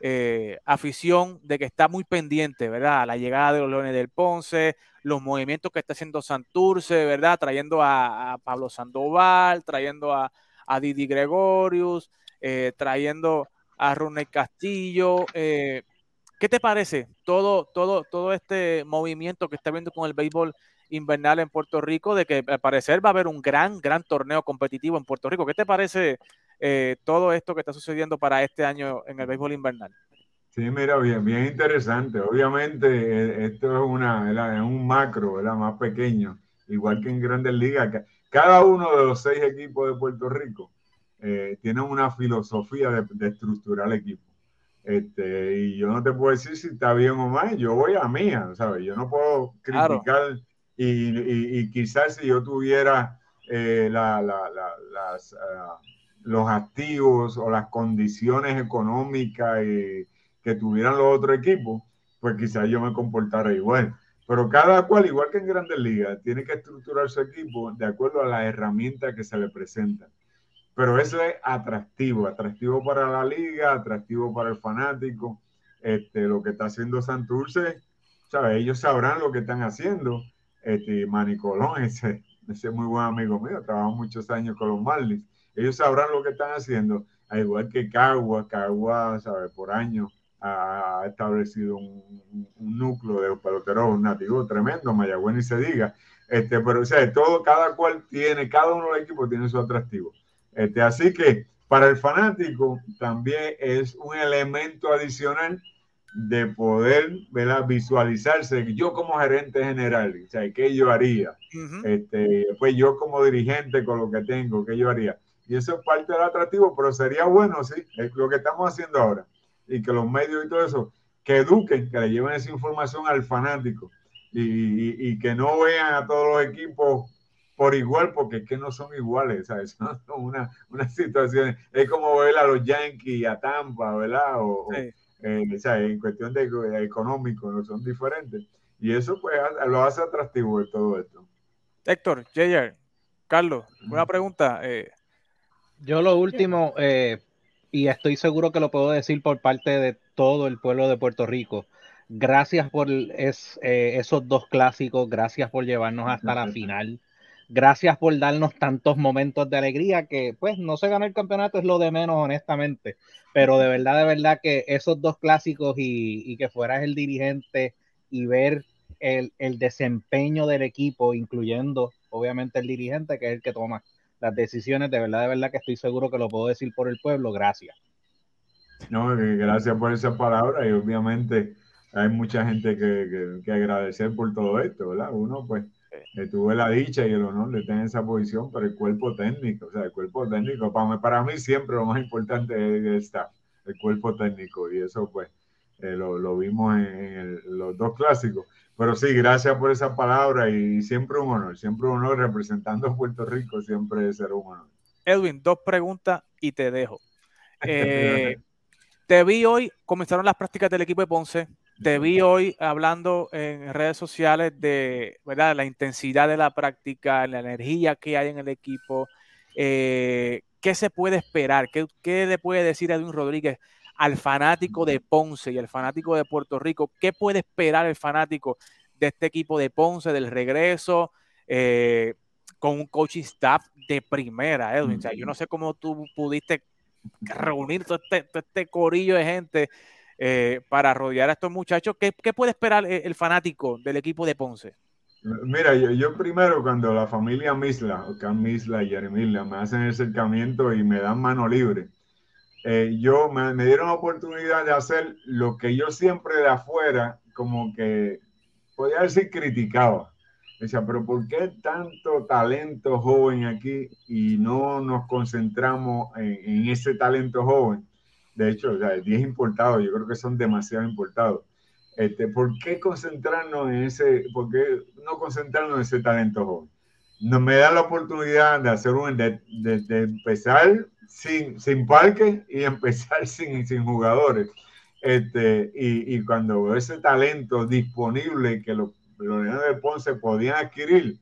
eh, afición de que está muy pendiente, ¿verdad? La llegada de los Leones del Ponce, los movimientos que está haciendo Santurce, ¿verdad? Trayendo a, a Pablo Sandoval, trayendo a, a Didi Gregorius, eh, trayendo a Ronald Castillo. eh, ¿Qué te parece todo, todo, todo este movimiento que está viendo con el béisbol invernal en Puerto Rico? De que al parecer va a haber un gran, gran torneo competitivo en Puerto Rico. ¿Qué te parece eh, todo esto que está sucediendo para este año en el béisbol invernal? Sí, mira, bien, bien interesante. Obviamente, eh, esto es, una, es un macro. Más pequeño, igual que en Grandes Ligas. Ca- Cada uno de los seis equipos de Puerto Rico eh, tiene una filosofía de, de estructurar equipo. Este, y yo no te puedo decir si está bien o mal, yo voy a mía, ¿sabes? Yo no puedo Claro. criticar y, y- y quizás si yo tuviera eh, la- la- la- las, ah, los activos o las condiciones económicas y, que tuvieran los otros equipos, pues quizás yo me comportara igual. Pero cada cual, igual que en Grandes Ligas, tiene que estructurar su equipo de acuerdo a las herramientas que se le presentan. Pero eso es atractivo, atractivo para la liga, atractivo para el fanático. Este, lo que está haciendo Santurce, ¿sabes? Ellos sabrán lo que están haciendo. Este, Manny Colón, ese, ese muy buen amigo mío, trabajó muchos años con los Marlins. Ellos sabrán lo que están haciendo, al igual que Cagua, Cagua, ¿sabes? Por años ha establecido un, un núcleo de peloteros nativos tremendo, Mayagüez ni se diga. Este, pero o sea, todo, cada cual tiene, cada uno de los equipos tiene su atractivo. Este, así que para el fanático también es un elemento adicional de poder ¿verdad? visualizarse yo como gerente general, o sea, qué yo haría, Ujú. este, pues yo como dirigente con lo que tengo, qué yo haría. Y eso es parte del atractivo, pero sería bueno, sí, es lo que estamos haciendo ahora. Y que los medios y todo eso, que eduquen, que le lleven esa información al fanático y, y- y que no vean a todos los equipos por igual, porque es que no son iguales, ¿sabes? Son una, una situación, es como ver a los Yankees, a Tampa, ¿verdad? O, Sí. eh, sea, en cuestión de de económico, no son diferentes. Y eso pues lo hace atractivo de todo esto. Héctor, JR, Carlos, una pregunta. eh, Yo lo último, eh, y estoy seguro que lo puedo decir por parte de todo el pueblo de Puerto Rico, gracias por es- eh, esos dos clásicos, gracias por llevarnos hasta la final, gracias por darnos tantos momentos de alegría que pues no se ganó el campeonato, es lo de menos honestamente, pero de verdad, de verdad que esos dos clásicos y, y que fueras el dirigente y ver el, el desempeño del equipo, incluyendo obviamente el dirigente, que es el que toma las decisiones, de verdad, de verdad que estoy seguro que lo puedo decir por el pueblo, gracias. No, gracias por esa palabra y obviamente hay mucha gente que, que- que agradecer por todo esto, ¿verdad? Uno pues eh, tuve la dicha y el honor de tener esa posición, pero el cuerpo técnico, o sea, el cuerpo técnico, para mí, para mí siempre lo más importante es el staff, el cuerpo técnico y eso pues eh, lo, lo vimos en, en el- los dos clásicos. Pero sí, gracias por esa palabra y siempre un honor, siempre un honor representando a Puerto Rico, siempre será un honor. Edwin, dos preguntas y te dejo. Eh, te vi hoy, comenzaron las prácticas del equipo de Ponce. Te vi hoy hablando en redes sociales de ¿verdad? la intensidad de la práctica, la energía que hay en el equipo. Eh, ¿Qué se puede esperar? ¿Qué, qué le puede decir Edwin Rodríguez al fanático de Ponce y al fanático de Puerto Rico? ¿Qué puede esperar el fanático de este equipo de Ponce, del regreso? Eh, con un coaching staff de primera, Edwin. O sea, yo no sé cómo tú pudiste reunir todo este, todo este corillo de gente eh, para rodear a estos muchachos. ¿Qué, puede esperar el, fanático del equipo de Ponce? Mira, yo, primero cuando la familia Misla, o Cam Misla y Yermila, me hacen el acercamiento y me dan mano libre, eh, yo me, me dieron la oportunidad de hacer lo que yo siempre de afuera, como que podía decir criticaba. Decía, pero ¿por qué tanto talento joven aquí y no nos concentramos en, en ese talento joven? De hecho, o sea, 10 importados, yo creo que son demasiado importados. Este, ¿Por qué concentrarnos en ese, por qué no concentrarnos en ese talento joven? Nos me da la oportunidad de hacer un, de, de, de empezar sin, sin parque y empezar sin, sin jugadores. Este, y, y cuando veo ese talento disponible que los, los Leones de Ponce podían adquirir,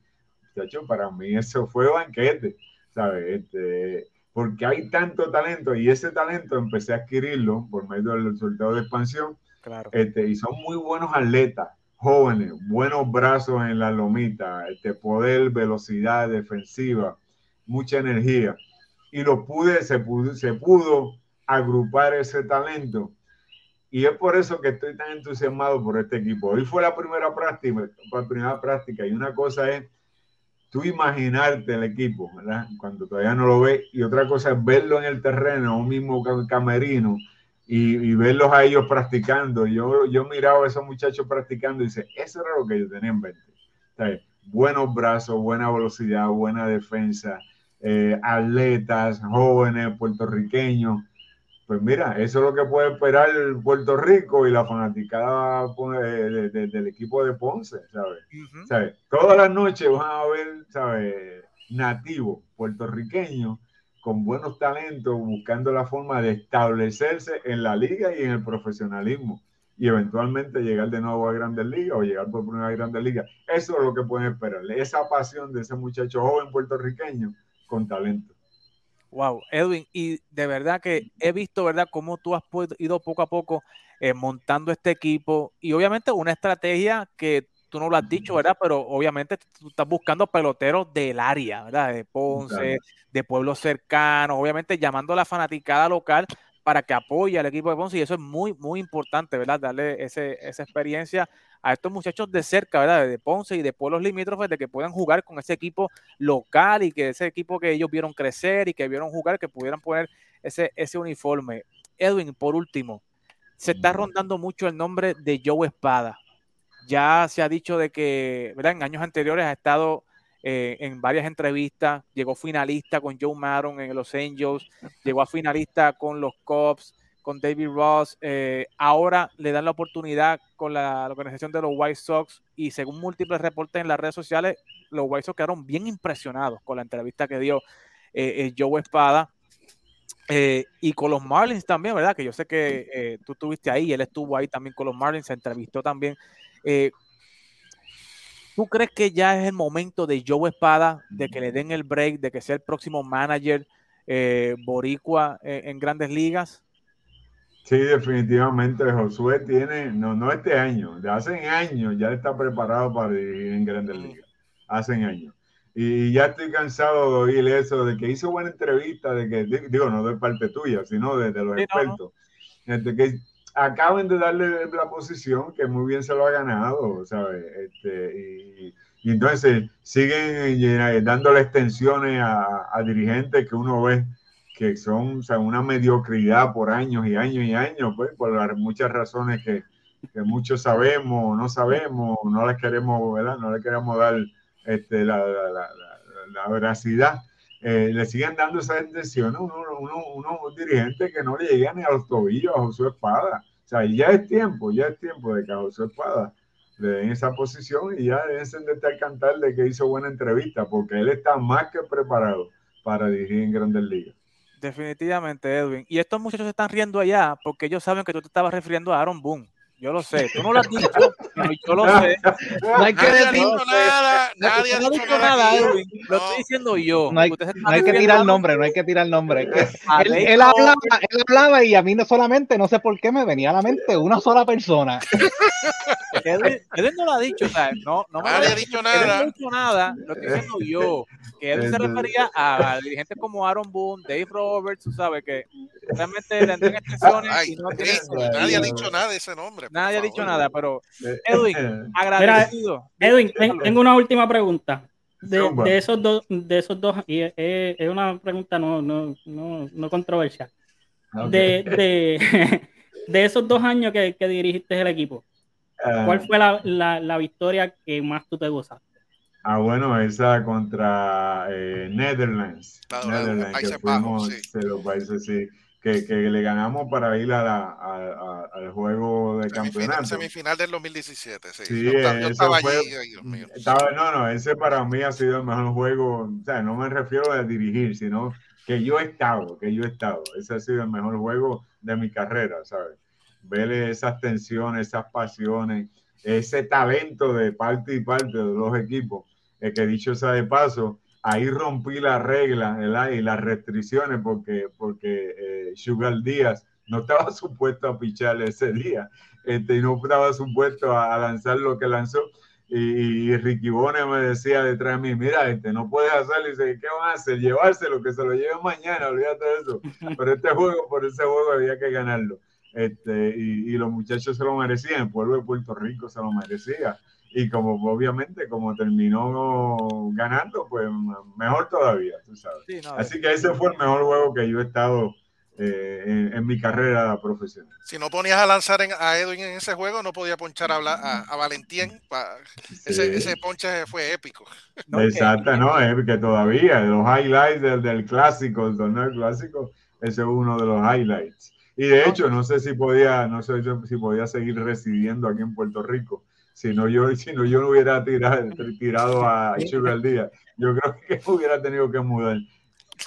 muchacho, para mí eso fue banquete, ¿sabes? Este, porque hay tanto talento y ese talento empecé a adquirirlo por medio del resultado de expansión Claro. este, y son muy buenos atletas, jóvenes, buenos brazos en la lomita, este, poder, velocidad defensiva, mucha energía. Y lo pude, se pudo, se pudo agrupar ese talento. Y es por eso que estoy tan entusiasmado por este equipo. Hoy fue la primera práctica, la primera práctica y una cosa es tú imaginarte el equipo, ¿verdad? Cuando todavía no lo ves. Y otra cosa es verlo en el terreno, un mismo ca- camerino, y, y verlos a ellos practicando. Yo, yo miraba a esos muchachos practicando y dice, eso era lo que yo tenía en mente. ¿Sabes? Buenos brazos, buena velocidad, buena defensa, eh, atletas, jóvenes, puertorriqueños. Pues mira, eso es lo que puede esperar Puerto Rico y la fanaticada pues, de- de- del equipo de Ponce, ¿sabes? ¿sabes? Todas las noches van a ver, ¿sabes? Nativos puertorriqueños con buenos talentos buscando la forma de establecerse en la liga y en el profesionalismo y eventualmente llegar de nuevo a Grandes Ligas o llegar por primera vez a Grandes Ligas. Eso es lo que pueden esperar, esa pasión de ese muchacho joven puertorriqueño con talento. Wow, Edwin, y de verdad que he visto, ¿verdad?, cómo tú has ido poco a poco eh, montando este equipo y obviamente una estrategia que tú no lo has dicho, ¿verdad? Pero obviamente tú estás buscando peloteros del área, ¿verdad? De Ponce, Claro. de pueblos cercanos, obviamente llamando a la fanaticada local para que apoye al equipo de Ponce y eso es muy, muy importante, ¿verdad? Darle ese, esa experiencia a estos muchachos de cerca, ¿verdad? De Ponce y de pueblos limítrofes, de que puedan jugar con ese equipo local y que ese equipo que ellos vieron crecer y que vieron jugar, que pudieran poner ese, ese uniforme. Edwin, por último, se está rondando mucho el nombre de Joe Espada. Ya se ha dicho de que, ¿verdad? En años anteriores ha estado eh, en varias entrevistas, llegó finalista con Joe Maron en Los Angels, llegó a finalista con los Cubs, con David Ross, eh, ahora le dan la oportunidad con la, organización de los White Sox y según múltiples reportes en las redes sociales, los White Sox quedaron bien impresionados con la entrevista que dio eh, eh, Joe Espada. Y con los Marlins también, ¿verdad? Que yo sé que tú estuviste ahí, él estuvo ahí también con los Marlins, se entrevistó también. ¿Tú crees que ya es el momento de Joe Espada, de que le den el break, de que sea el próximo manager boricua en grandes ligas? Sí, definitivamente Josué tiene, no, no este año, de hace años ya está preparado para dirigir en Grandes Ligas, hace años. Y ya estoy cansado de oír eso, de que hizo buena entrevista, de que, digo, no de parte tuya, sino de, de los Sí, no, no. expertos, Este, que acaben de darle la posición que muy bien se lo ha ganado, ¿sabes? Este, y, y entonces siguen dándole extensiones a, a dirigentes que uno ve que son una mediocridad por años y años y años, pues, por muchas razones que, muchos sabemos, no sabemos, no les queremos, ¿verdad? No le queremos dar este, la, la, la, la- veracidad. Eh, le siguen dando esas intenciones unos uno, uno, unos dirigentes que no le llegan ni a los tobillos a Josué Espada. O sea, ya es tiempo, ya es tiempo de que a Josué Espada le den esa posición y ya deben de al cantar de que hizo buena entrevista, porque él está más que preparado para dirigir en Grandes Ligas. Definitivamente, Edwin. Y estos muchachos se están riendo allá porque ellos saben que tú te estabas refiriendo a Aaron Boone. Yo lo sé. Tú no lo has dicho, pero yo lo sé. No hay que Nadie decir, dicho nada, nadie ha dicho nada. nada. Edwin. Lo estoy diciendo yo. no hay, no que tirar a- nombre, no hay que tirar nombre. a Él, él hablaba, él hablaba y a mí no solamente, no sé por qué, me venía a la mente una sola persona. Edwin, Edwin no lo ha dicho, o sea, no, no me Nadie ha dicho. dicho Edwin no nada. ha dicho nada, lo estoy diciendo yo. Que Edwin se refería a, a dirigentes como Aaron Boone, Dave Roberts, tú sabes, que realmente le dan extensiones Ay, y no tienen Cristo, nadie ha dicho nada de ese nombre. Nadie ha dicho nada, pero Eh, Edwin, agradecido. Edwin, ten- tengo una última pregunta. De, de esos dos, de esos dos, y es, es- una pregunta no, no, no, no controversial. Ok. De, de, de esos dos años que, que dirigiste el equipo, Ah, ¿cuál fue la, la, la victoria que más tú te gozaste? Ah, bueno, esa contra eh, Netherlands. Claro, claro, Netherlands, Países que fuimos Bajos, sí. de los países, sí, que, que le ganamos para ir a la, a- a- al juego de Semifinal, campeonato. semifinal del 2017, sí. Sí, yo, estaba- yo eso estaba fue- allí, ay, Dios mío. Estaba- no, no, ese para mí ha sido el mejor juego. O sea, no me refiero a dirigir, sino que yo he estado, que yo he estado. Ese ha sido el mejor juego de mi carrera, ¿sabes? ver esas tensiones, esas pasiones, ese talento de parte y parte de los equipos, eh, que dicho sea de paso, ahí rompí la regla ¿verdad? y las restricciones porque, porque eh, Sugar Díaz no estaba supuesto a pichar ese día este, y no estaba supuesto a, lanzar lo que lanzó. Y, y Ricky Bone me decía detrás de mí, mira, este, no puedes hacerlo. Y dice, ¿qué van a hacer? Llevárselo, que se lo lleven mañana, olvídate de eso. Pero este juego, por ese juego había que ganarlo. Este, y, y los muchachos se lo merecían, el pueblo de Puerto Rico se lo merecía. Y como obviamente, como terminó ganando, pues mejor todavía, tú sabes. Sí, no, Así que ese fue el mejor juego que yo he estado eh, en, en mi carrera profesional. Si no ponías a lanzar en- a Edwin en ese juego, no podía ponchar a, a, a Valentín. pa- ese, Sí. ese ponche fue épico. no, Exacto, no, es que todavía los highlights del, del clásico, el torneo clásico, ese es uno de los highlights. Y de hecho, no sé si podía, no sé si podía seguir residiendo aquí en Puerto Rico. Si no yo, si no yo no hubiera tirado, tirado a Sugar Díaz, yo creo que hubiera tenido que mudar.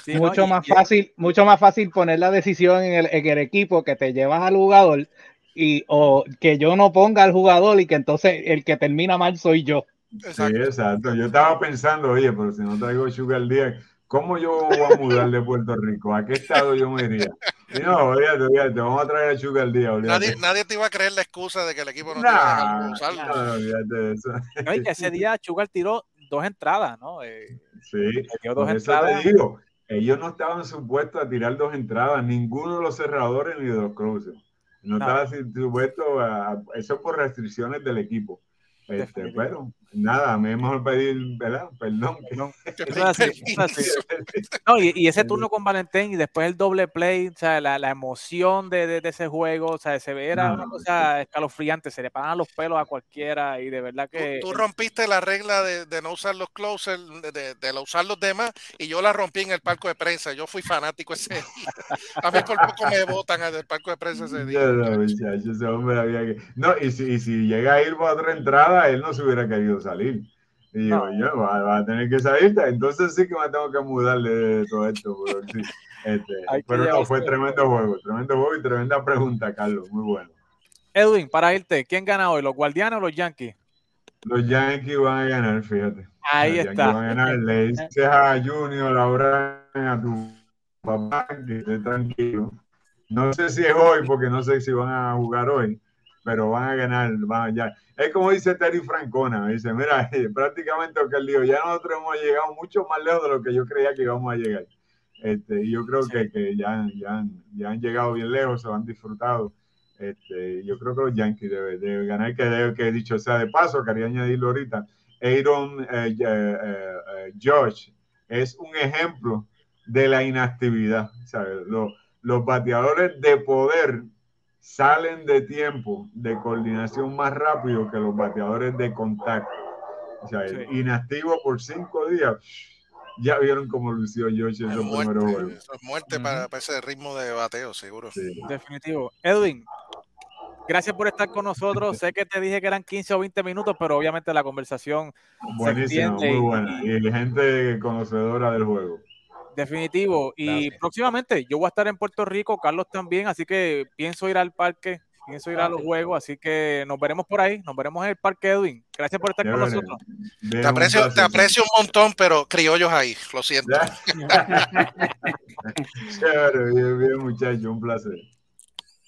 sí, no, mucho y- más y- fácil, mucho más fácil poner la decisión en el, en el equipo que te llevas al jugador y o que yo no ponga al jugador y que entonces el que termina mal soy yo. Sí, Exacto. exacto. Yo estaba pensando, oye, pero si no traigo Sugar Díaz, ¿cómo yo voy a mudar de Puerto Rico? ¿A qué estado yo me iría? Y no, olvídate, olvídate, vamos a traer a Sugar Díaz, olvídate. Nadie, nadie te iba a creer la excusa de que el equipo no te iba a dejar Nah, no, olvídate de eso. no, y que ese día Sugar tiró dos entradas, ¿no? Eh, Sí, dio dos entradas. te digo, ellos no estaban supuestos a tirar dos entradas, ninguno de los cerradores ni de los cruces. No, No. estaba supuesto a eso por restricciones del equipo. Este, pero nada, me es mejor pedir, ¿verdad? Perdón. No, Que eso es así, eso es así. No, y, y ese turno con Valentín y después el doble play, o sea, la, la emoción de, de- de ese juego, o sea, se ve, era No, una cosa escalofriante, se le pagan los pelos a cualquiera y de verdad que... tú rompiste la regla de, de no usar los closers, de, de, de usar los demás, y yo la rompí en el palco de prensa. Yo fui fanático ese día. A mí por poco me votan del palco de prensa ese día. No, muchacho, ese hombre había que. No, y si, y si llega a ir por otra entrada, él no se hubiera querido salir. Y yo, No. yo, va, va a tener que salir. Entonces sí que me tengo que mudar de todo esto. Pero, sí, este, pero no, fue tremendo juego. Tremendo juego y tremenda pregunta, Carlos. Muy bueno. Edwin, para irte, ¿quién gana hoy, los guardianes o los yankees? Los Yankees van a ganar, fíjate. Ahí Los está. Yankees van a ganar. Le dices a Junior, ahora a tu papá que esté tranquilo. No sé si es hoy, porque no sé si van a jugar hoy, pero van a ganar. Van a, ya. Es como dice Terry Francona, dice, mira, prácticamente lo que él dijo, ya nosotros hemos llegado mucho más lejos de lo que yo creía que íbamos a llegar. Este, y yo creo que, que ya, ya, han- ya han llegado bien lejos, se lo han disfrutado. Este, yo creo que los Yankees deben, deben ganar, que, debe- que dicho sea de paso, quería añadirlo ahorita. Aaron eh, eh, eh, George es un ejemplo de la inactividad. ¿sabes? Los, los bateadores de poder salen de tiempo de coordinación más rápido que los bateadores de contacto. O sea, Sí. inactivo por cinco días. Ya vieron cómo lució George en Es esos primeros juegos. es muerte para, para ese ritmo de bateo, seguro. Sí. Definitivo. Edwin, gracias por estar con nosotros. Sé que te dije que eran 15 o 20 minutos, pero obviamente la conversación Buenísimo, entiende muy y- buena. Y gente conocedora del juego. Definitivo. Y próximamente yo voy a estar en Puerto Rico, Carlos también, así que pienso ir al parque, pienso ir a los juegos, así que nos veremos por ahí, nos veremos en el parque, Edwin. Gracias por estar con nosotros. Te aprecio, te aprecio un montón, pero criollos ahí, lo siento. Chévere, bien, bien, muchacho, un placer.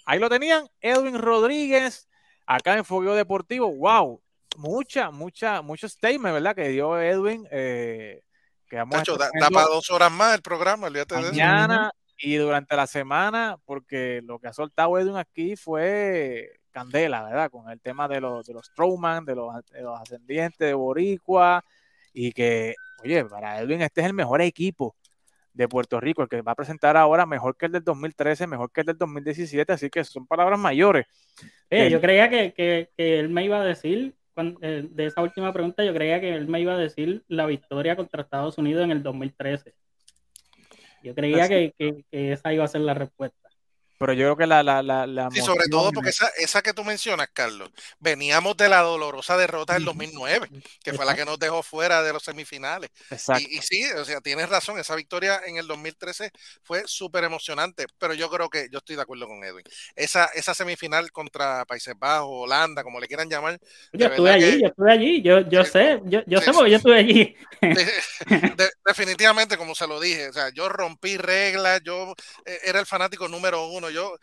Ahí lo tenían, Edwin Rodríguez, acá en Fogueo Deportivo. Wow, mucha, mucha, mucho statement, ¿verdad? Que dio Edwin. Eh, que vamos a Tacho, da, para dos horas más el programa, olvídate de eso. mañana y durante la semana, porque lo que ha soltado Edwin aquí fue candela, ¿verdad? Con el tema de los, de los Strowman, de los, de los ascendientes de Boricua, y que, oye, para Edwin este es el mejor equipo de Puerto Rico, el que va a presentar ahora mejor que el del 2013, mejor que el del 2017, así que son palabras mayores. Eh, El- yo creía que, que- que él me iba a decir, cuan- eh, de esa última pregunta, yo creía que él me iba a decir la victoria contra Estados Unidos en el 2013. Yo creía Así- que, que- que esa iba a ser la respuesta. Pero yo creo que la, la, la, la Sí, sobre todo porque esa, esa que tú mencionas, Carlos, veníamos de la dolorosa derrota del 2009, que fue la que nos dejó fuera de los semifinales. Exacto. Y, y sí, o sea, tienes razón, esa victoria en el 2013 fue súper emocionante, pero yo creo que yo estoy de acuerdo con Edwin. Esa, esa semifinal contra Países Bajos, Holanda, como le quieran llamar, Yo estuve allí, que- yo estuve allí, yo, yo Sí. sé, yo, yo Sí, sé porque yo estuve allí. de- de- definitivamente, como se lo dije, o sea, yo rompí reglas, yo eh, era el fanático número uno, yo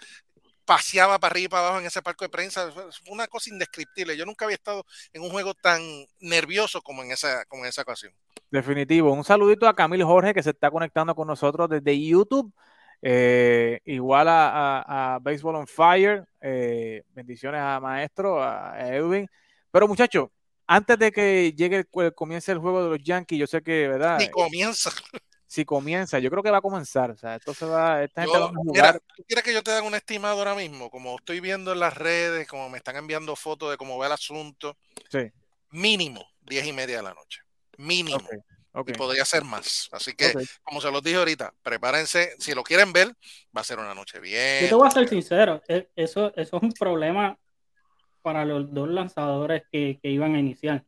paseaba para arriba y para abajo en ese parque de prensa, fue una cosa indescriptible. Yo nunca había estado en un juego tan nervioso como en esa, como en esa ocasión. Definitivo. Un saludito a Camil Jorge que se está conectando con nosotros desde YouTube. Eh, igual a, a- a Baseball on Fire. Eh, bendiciones a Maestro, a Edwin. Pero muchachos, antes de que llegue el, el- comience el juego de los Yankees, yo sé que, ¿verdad? Ni comienza. Si comienza, yo creo que va a comenzar. O sea, esto se va, esta gente va Yo- a jugar. mira, ¿tú quieres que yo te haga un estimado ahora mismo? Como estoy viendo en las redes, como me están enviando fotos de cómo va el asunto, Sí. mínimo 10 y media de la noche. Mínimo. Ok, ok, Y podría ser más. Así que, como se los dije ahorita, prepárense. Si lo quieren ver, va a ser una noche Yo bien. te voy a ser sincero, e- eso, eso es un problema para los dos lanzadores que, que iban a iniciar.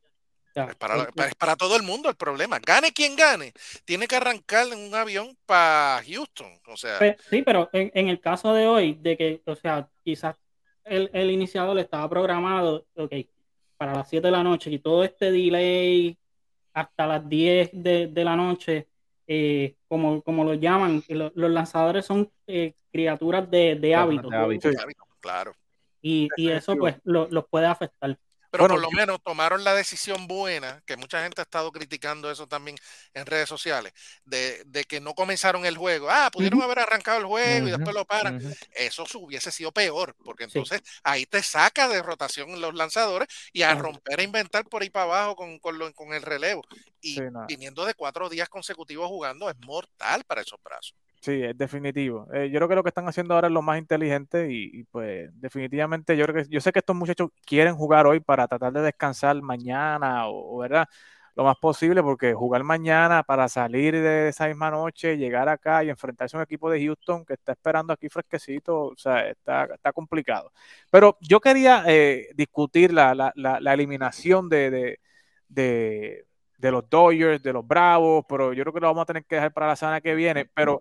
Es para, para- es para todo el mundo el problema. Gane quien gane, tiene que arrancar en un avión para Houston. O sea, Sí, pero en, en el caso de hoy, de que, o sea, quizás el, el iniciador estaba programado, ok, para las 7 de la noche y todo este delay hasta las 10 de, de la noche, eh, como, como lo llaman, los lanzadores son eh, criaturas de, de hábito de hábito. Sí. claro. y, y eso pues lo- los puede afectar. Pero Bueno, por lo menos tomaron la decisión buena, que mucha gente ha estado criticando eso también en redes sociales, de, de que no comenzaron el juego. Ah, pudieron haber arrancado el juego y después lo paran. Eso hubiese sido peor, porque Sí. entonces ahí te saca de rotación los lanzadores y a romper a inventar por ahí para abajo con, con, lo- con el relevo. Y Sí, no. viniendo de cuatro días consecutivos jugando es mortal para esos brazos. Sí, es definitivo. Eh, yo creo que lo que están haciendo ahora es lo más inteligente y, pues definitivamente yo creo que yo sé que estos muchachos quieren jugar hoy para tratar de descansar mañana o, o, verdad lo más posible porque jugar mañana para salir de esa misma noche, llegar acá y enfrentarse a un equipo de Houston que está esperando aquí fresquecito, o sea, está, está complicado. Pero yo quería eh, discutir la, la, la, la eliminación de, de, de de los Dodgers, de los Bravos, pero yo creo que lo vamos a tener que dejar para la semana que viene. Pero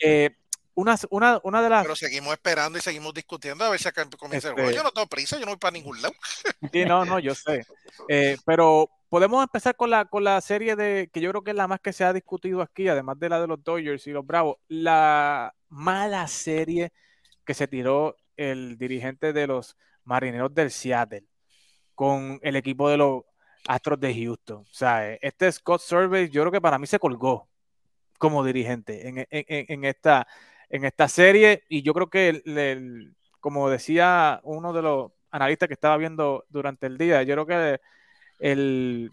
eh, una, una, una de las. Pero seguimos esperando y seguimos discutiendo a ver si acá comienza el juego. Yo no tengo prisa, yo no voy para ningún lado. Sí, no, no, yo sé. Eh, pero podemos empezar con la, con la serie de que yo creo que es la más que se ha discutido aquí, además de la de los Dodgers y los Bravos, la mala serie que se tiró el dirigente de los Marineros del Seattle con el equipo de los Astros de Houston. O sea, eh, este Scott Survey, yo creo que para mí se colgó como dirigente en, esta, en esta serie. Y yo creo que, el- como decía uno de los analistas que estaba viendo durante el día, yo creo que el,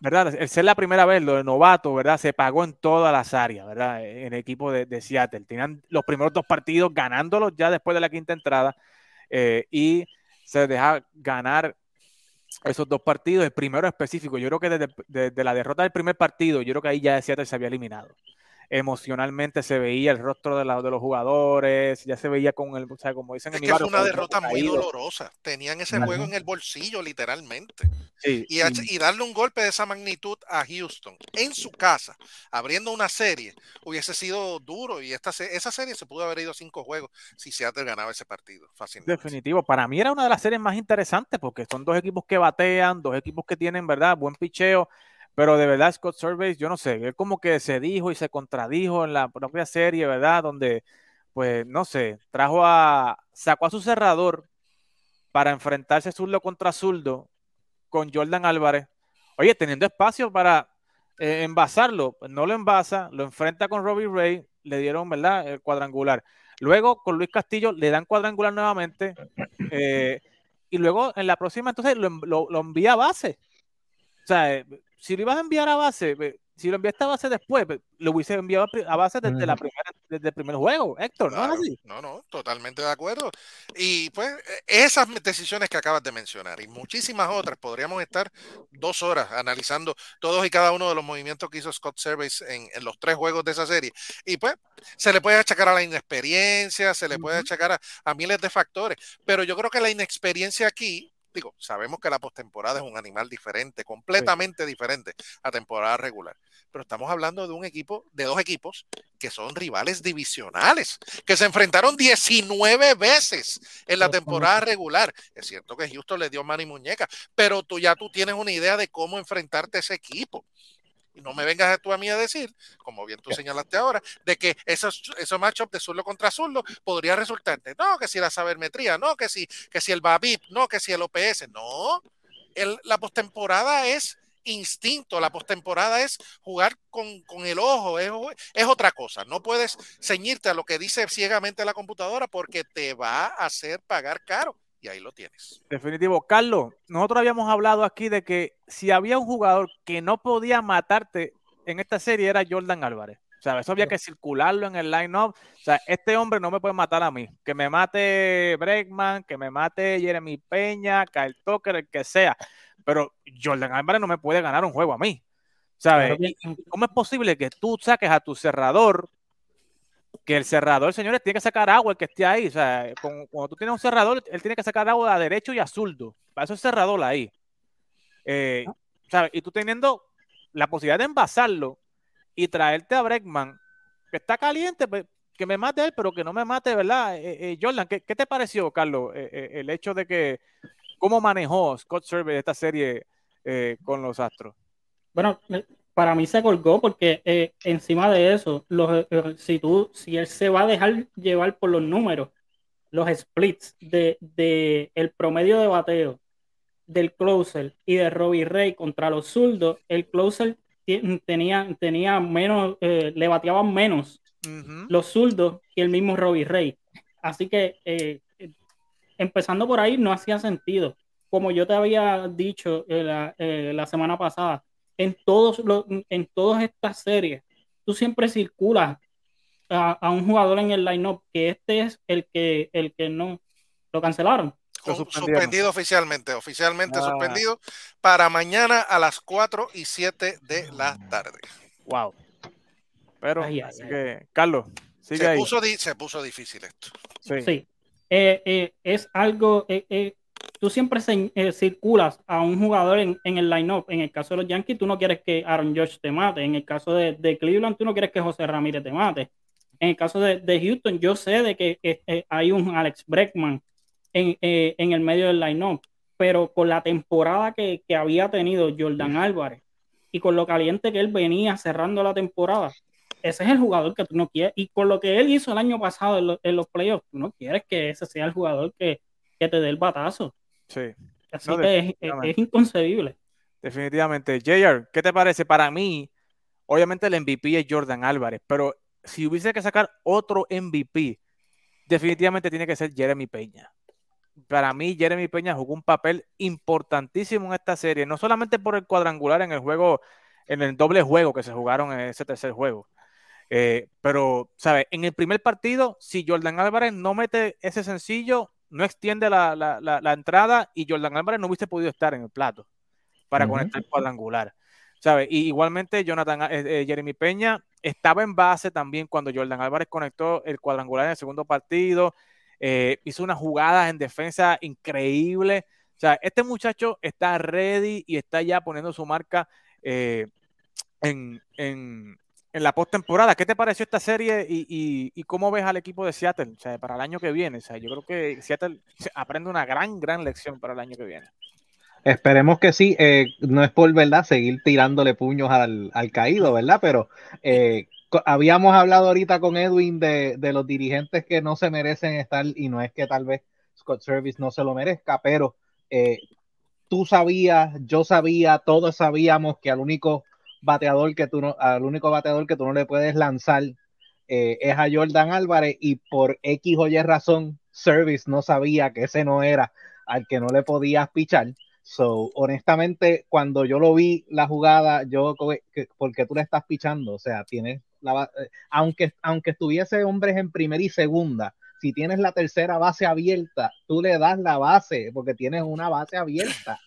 ¿verdad? El ser la primera vez, lo de novato, ¿verdad? Se pagó en todas las áreas, ¿verdad? En el equipo de, de Seattle. Tenían los primeros dos partidos ganándolos ya después de la quinta entrada eh, y se deja ganar esos dos partidos. El primero específico, yo creo que desde, desde la derrota del primer partido, yo creo que ahí ya Seattle se había eliminado. Emocionalmente se veía el rostro de, la- de los jugadores, ya se veía con el, o sea, como dicen Es en que mi fue barrio, una con el derrota muy caído. dolorosa. Tenían ese Ajá. juego en el bolsillo, literalmente. Sí, Y, y darle un golpe de esa magnitud a Houston en su casa, abriendo una serie, hubiese sido duro. Y esta, esa serie se pudo haber ido a cinco juegos si Seattle ganaba ese partido. Fácilmente. Definitivo. Para mí era una de las series más interesantes porque son dos equipos que batean, dos equipos que tienen, ¿verdad? Buen picheo. Pero de verdad, Scott Surveys, yo no sé, él como que se dijo y se contradijo en la propia serie, ¿verdad? Donde, pues, no sé, trajo a, sacó a su cerrador para enfrentarse zurdo contra zurdo con Jordan Álvarez. Oye, teniendo espacio para eh, envasarlo, pues no lo envasa, lo enfrenta con Robbie Ray, le dieron, ¿verdad? El cuadrangular. Luego con Luis Castillo le dan cuadrangular nuevamente. eh, y luego en la próxima entonces lo, lo- lo envía a base. O sea, eh, si lo ibas a enviar a base, si lo enviaste a base después, lo hubiese enviado a base desde la primera, desde el primer juego, Héctor, ¿no Claro, es así? no, no, totalmente de acuerdo. Y pues eh, esas decisiones que acabas de mencionar y muchísimas otras, podríamos estar dos horas analizando todos y cada uno de los movimientos que hizo Scott Service en, en los tres juegos de esa serie. Y pues se le puede achacar a la inexperiencia, se le puede achacar a, a miles de factores, pero yo creo que la inexperiencia aquí, digo, sabemos que la postemporada es un animal diferente, completamente diferente a temporada regular, pero estamos hablando de un equipo, de dos equipos que son rivales divisionales, que se enfrentaron 19 veces en la temporada regular. Es cierto que Houston le dio mano y muñeca, pero tú ya tú tienes una idea de cómo enfrentarte a ese equipo. Y no me vengas tú a mí a decir, como bien tú señalaste ahora, de que esos, esos matchups de zurdo contra zurdo podría resultarte. No, que si la sabermetría, no, que si, que si el BABIP, no, que si el OPS. No, el, la postemporada es instinto, la postemporada es jugar con, con el ojo, es, es, otra cosa. No puedes ceñirte a lo que dice ciegamente la computadora porque te va a hacer pagar caro. Y ahí lo tienes. Definitivo. Carlos, nosotros habíamos hablado aquí de que si había un jugador que no podía matarte en esta serie era Jordan Álvarez. O sea, eso había que circularlo en el line-up. O sea, este hombre no me puede matar a mí. Que me mate Bregman, que me mate Jeremy Peña, Kyle Tucker, el que sea. Pero Jordan Álvarez no me puede ganar un juego a mí. ¿Sabes? ¿Cómo es posible que tú saques a tu cerrador? Que el cerrador, señores, tiene que sacar agua el que esté ahí. O sea, con, cuando tú tienes un cerrador, él tiene que sacar agua a derecho y a zurdo. Para eso es cerrador ahí. Eh, ¿sabes? Y tú teniendo la posibilidad de envasarlo y traerte a Bregman, que está caliente, pues, que me mate él, pero que no me mate, ¿verdad? Eh, eh, Jordan, ¿qué, ¿qué, te pareció, Carlos, el hecho de que cómo manejó Scott Service esta serie con los Astros? Bueno, para mí se colgó porque eh, encima de eso, los, eh, si tú, si él se va a dejar llevar por los números, los splits de, de el promedio de bateo del closer y de Robbie Ray contra los zurdos, el closer tenía, tenía menos, eh, le bateaban menos uh -huh. los zurdos que el mismo Robbie Ray. Así que empezando por ahí no hacía sentido. Como yo te había dicho la, la semana pasada, en, todos los, en todas estas series, tú siempre circulas a, a un jugador en el line-up, que este es el que, el que no lo cancelaron. Suspendido oficialmente, oficialmente ah. suspendido para mañana a las 4 y 7 de la tarde. Wow. Pero, ay, ay, que, Carlos, sigue se, ahí. Puso di, se puso difícil esto. Sí. sí. Eh, eh, es algo, eh, tú siempre se, eh, circulas a un jugador en, en el line-up. En el caso de los Yankees, tú no quieres que Aaron Josh te mate. En el caso de, de Cleveland, tú no quieres que José Ramírez te mate. En el caso de, de Houston, yo sé de que eh, hay un Alex Breckman en, eh, en el medio del line-up, pero con la temporada que, que, había tenido Jordan Álvarez y con lo caliente que él venía cerrando la temporada, ese es el jugador que tú no quieres. Y con lo que él hizo el año pasado en, lo, en los playoffs, tú no quieres que ese sea el jugador que, que te dé el batazo. Sí. Así no, que es, es, inconcebible. Definitivamente. JR, ¿qué te parece? Para mí, obviamente el MVP es Jordan Álvarez, pero si hubiese que sacar otro MVP, definitivamente tiene que ser Jeremy Peña. Para mí, Jeremy Peña jugó un papel importantísimo en esta serie, no solamente por el cuadrangular en el juego, en el doble juego que se jugaron en ese tercer juego. Eh, pero, ¿sabes? En el primer partido, si Jordan Álvarez no mete ese sencillo, no extiende la, la, la, la entrada y Jordan Álvarez no hubiese podido estar en el plato para uh -huh. conectar el cuadrangular. ¿Sabes? Y igualmente Jonathan eh, eh, Jeremy Peña estaba en base también cuando Jordan Álvarez conectó el cuadrangular en el segundo partido. Eh, hizo unas jugadas en defensa increíbles. O sea, este muchacho está ready y está ya poniendo su marca eh, en, en, en, la postemporada. ¿Qué te pareció esta serie y, cómo ves al equipo de Seattle o sea, para el año que viene? O sea, yo creo que Seattle aprende una gran, gran lección para el año que viene. Esperemos que sí, eh, no es por verdad seguir tirándole puños al, caído, ¿verdad? Pero eh, habíamos hablado ahorita con Edwin de, de, los dirigentes que no se merecen estar, y no es que tal vez Scott Service no se lo merezca, pero eh, tú sabías, yo sabía, todos sabíamos que al único bateador que tú no, al único bateador que tú no le puedes lanzar eh, es a Jordan Álvarez, y por X o Y razón, Service no sabía que ese no era al que no le podías pichar. So, honestamente, cuando yo lo vi la jugada, yo, que- porque tú le estás pichando, o sea, tienes la, eh, aunque, aunque estuviese hombres en primera y segunda, si tienes la tercera base abierta, tú le das la base, porque tienes una base abierta.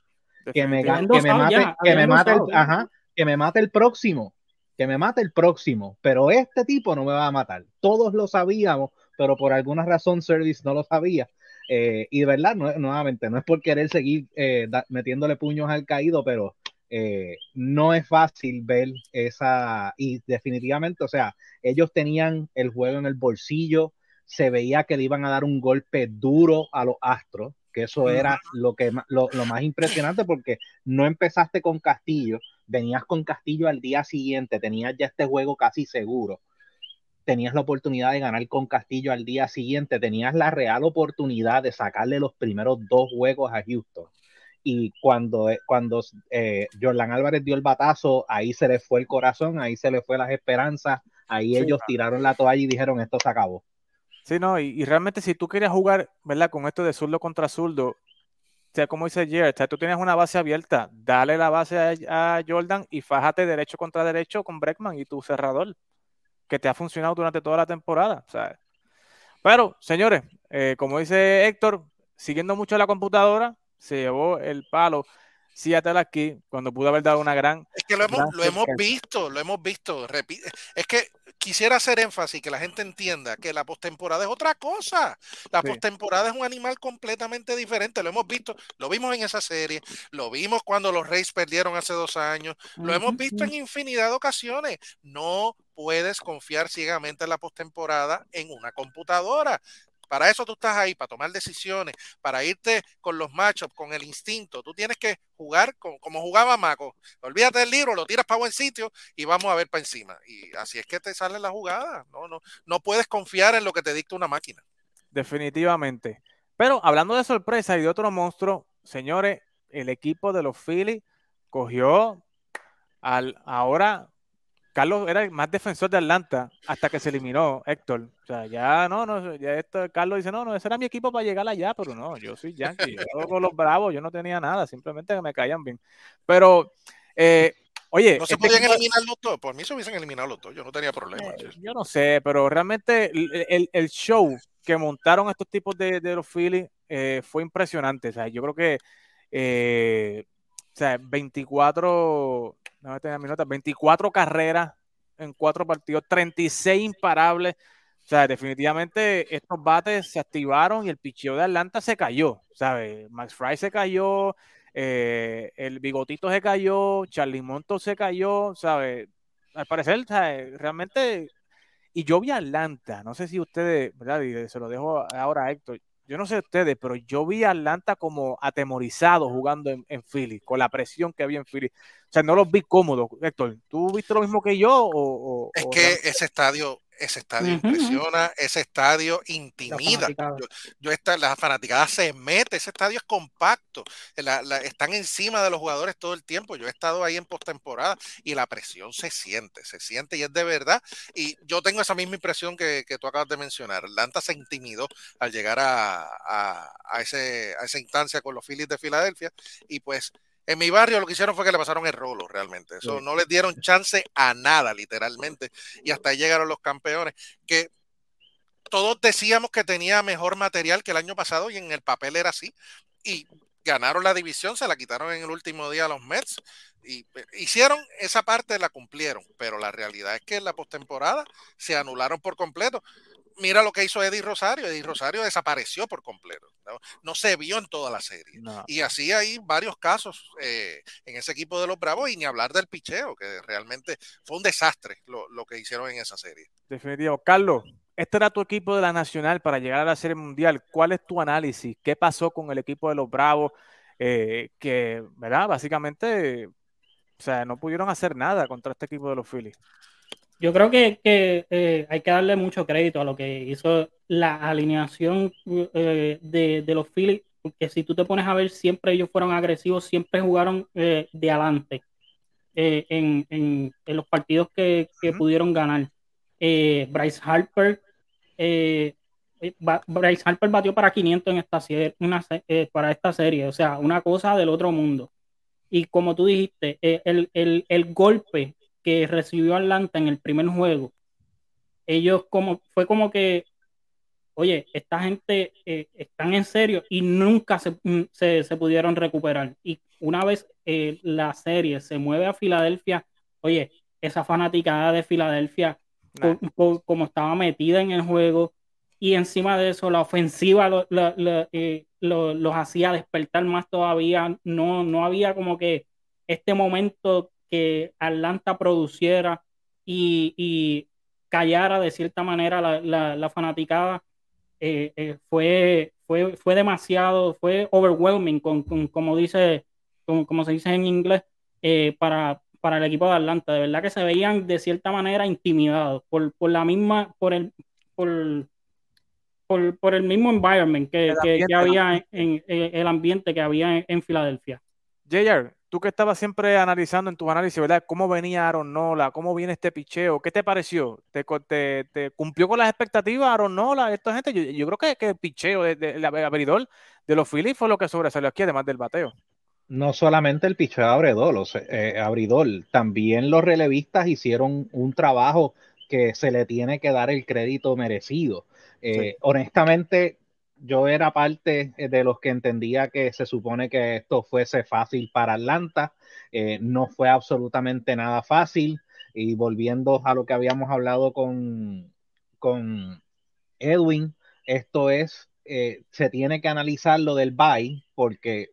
Que me, que me mate, ya, que me mate el, ajá, que me mate el próximo, que me mate el próximo, pero este tipo no me va a matar. Todos lo sabíamos, pero por alguna razón Service no lo sabía. Eh, y de verdad, no, nuevamente, no es por querer seguir eh, da- metiéndole puños al caído, pero eh, no es fácil ver esa, y definitivamente, o sea, ellos tenían el juego en el bolsillo, se veía que le iban a dar un golpe duro a los Astros, que eso era lo, que, lo más impresionante porque no empezaste con Castillo, venías con Castillo al día siguiente, tenías ya este juego casi seguro, tenías la oportunidad de ganar con Castillo al día siguiente, tenías la real oportunidad de sacarle los primeros dos juegos a Houston. Y cuando, eh, cuando eh, Jordan Álvarez dio el batazo, ahí se le fue el corazón, ahí se le fue las esperanzas, ahí Sí, ellos tiraron la toalla y dijeron esto se acabó. Sí, no, y, y realmente si tú querías jugar, ¿verdad? Con esto de zurdo contra zurdo, sea, como dice Jared, o sea, tú tienes una base abierta, dale la base a, Jordan y fájate derecho contra derecho con Breckman y tu cerrador, que te ha funcionado durante toda la temporada, sea. Pero, señores, eh, como dice Héctor, siguiendo mucho la computadora, se llevó el palo Seattle aquí, cuando pudo haber dado una gran... Es que lo hemos, lo hemos visto, lo hemos visto. Es que quisiera hacer énfasis, que la gente entienda que la postemporada es otra cosa. La Sí. postemporada es un animal completamente diferente. Lo hemos visto, lo vimos en esa serie, lo vimos cuando los Reyes perdieron hace dos años, lo hemos visto en infinidad de ocasiones. No puedes confiar ciegamente en la postemporada en una computadora. Para eso tú estás ahí, para tomar decisiones, para irte con los matchups, con el instinto. Tú tienes que jugar como jugaba Maco. Olvídate del libro, lo tiras para buen sitio y vamos a ver para encima. Y así es que te sale la jugada. No, no, no puedes confiar en lo que te dicta una máquina. Definitivamente. Pero hablando de sorpresa y de otro monstruo, señores, el equipo de los Phillies cogió al ahora Carlos era el más defensor de Atlanta hasta que se eliminó Héctor. O sea, ya no, no, ya esto, Carlos dice, no, no, ese era mi equipo para llegar allá, pero no, yo soy Yankee, yo con los bravos, yo no tenía nada, simplemente que me caían bien. Pero, eh, oye, No se este podían equipo- eliminar los dos. Por mí se hubiesen eliminado los dos. Yo no tenía problema. eh, yo no sé, pero realmente el, el- el show que montaron estos tipos de, de los Phillies eh, fue impresionante. O sea, yo creo que eh, sea, 24, no tenía mi nota, 24 carreras en cuatro partidos, 36 imparables. O sea, definitivamente estos bates se activaron y el picheo de Atlanta se cayó, ¿sabes? Max Fry se cayó, eh, el bigotito se cayó, Charlie Monto se cayó, ¿sabes? Al parecer, ¿sabes? realmente, y yo vi a Atlanta, no sé si ustedes, ¿verdad? Se lo dejo ahora a Héctor, yo no sé ustedes, pero yo vi a Atlanta como atemorizado jugando en, en Philly, con la presión que había en Philly. O sea, no los vi cómodos. Héctor, ¿tú viste lo mismo que yo? O, o- Es que ese estadio, ese estadio impresiona, ese estadio intimida. yo esta, la fanaticada se mete, ese estadio es compacto, la- la- están encima de los jugadores todo el tiempo. Yo he estado ahí en postemporada y la presión se siente, se siente y es de verdad. Y yo tengo esa misma impresión que, que tú acabas de mencionar. Atlanta se intimidó al llegar a, a- a ese, a esa instancia con los Phillies de Filadelfia y pues en mi barrio lo que hicieron fue que le pasaron el rolo realmente. Eso no les dieron chance a nada, literalmente. Y hasta ahí llegaron los campeones. Que todos decíamos que tenía mejor material que el año pasado y en el papel era así. Y ganaron la división, se la quitaron en el último día a los Mets. Y eh, hicieron esa parte, la cumplieron. Pero la realidad es que en la postemporada se anularon por completo. Mira lo que hizo Eddie Rosario. Eddie Rosario desapareció por completo. No, no se vio en toda la serie. No. Y así hay varios casos eh, en ese equipo de los Bravos y ni hablar del picheo, que realmente fue un desastre lo, lo que hicieron en esa serie. Definitivo. Carlos, este era tu equipo de la Nacional para llegar a la Serie Mundial. ¿Cuál es tu análisis? ¿Qué pasó con el equipo de los Bravos? Eh, que, ¿verdad? Básicamente, o sea, no pudieron hacer nada contra este equipo de los Phillies. Yo creo que, que, eh, hay que darle mucho crédito a lo que hizo la alineación eh, de, de los Phillies, porque si tú te pones a ver, siempre ellos fueron agresivos, siempre jugaron eh, de adelante en, en- en los partidos que, que pudieron ganar. Bryce Harper, Bryce Harper batió para 500 en esta serie, una, para esta serie, o sea, una cosa del otro mundo. Y como tú dijiste, el, el- el golpe que recibió Atlanta en el primer juego, ellos como, fue como que, oye, esta gente eh, están en serio y nunca se, mm, se- se pudieron recuperar. Y una vez eh, la serie se mueve a Filadelfia, oye, esa fanaticada de Filadelfia Nah. co- co- como estaba metida en el juego y encima de eso la ofensiva lo- lo- lo- eh, lo- los hacía despertar más todavía. No, no había como que este momento que Atlanta produciera y, y callara de cierta manera la, la- la fanaticada. Eh, eh, fue, fue, fue demasiado, fue overwhelming, con, con- como, dice, como, como se dice en inglés, eh, para, para el equipo de Atlanta. De verdad que se veían de cierta manera intimidados por, por la misma, por el, por, por, por el mismo environment que, que- ambiente, que el había en, en- en el ambiente que había en, en Filadelfia. JR, tú que estabas siempre analizando en tus análisis, ¿verdad? ¿Cómo venía Aaron Nola? ¿Cómo viene este picheo? ¿Qué te pareció? ¿Te, te- te cumplió con las expectativas Aaron Nola? Esta gente, yo, yo creo que, que el picheo de, de- el abridor de los Phillies fue lo que sobresalió aquí, además del bateo. No solamente el picheo abridor, sea, eh, abridor, también los relevistas hicieron un trabajo que se le tiene que dar el crédito merecido. Eh, Sí. Honestamente, yo era parte de los que entendía que se supone que esto fuese fácil para Atlanta. Eh, no fue absolutamente nada fácil. Y volviendo a lo que habíamos hablado con, con Edwin, esto es, eh, se tiene que analizar lo del bye porque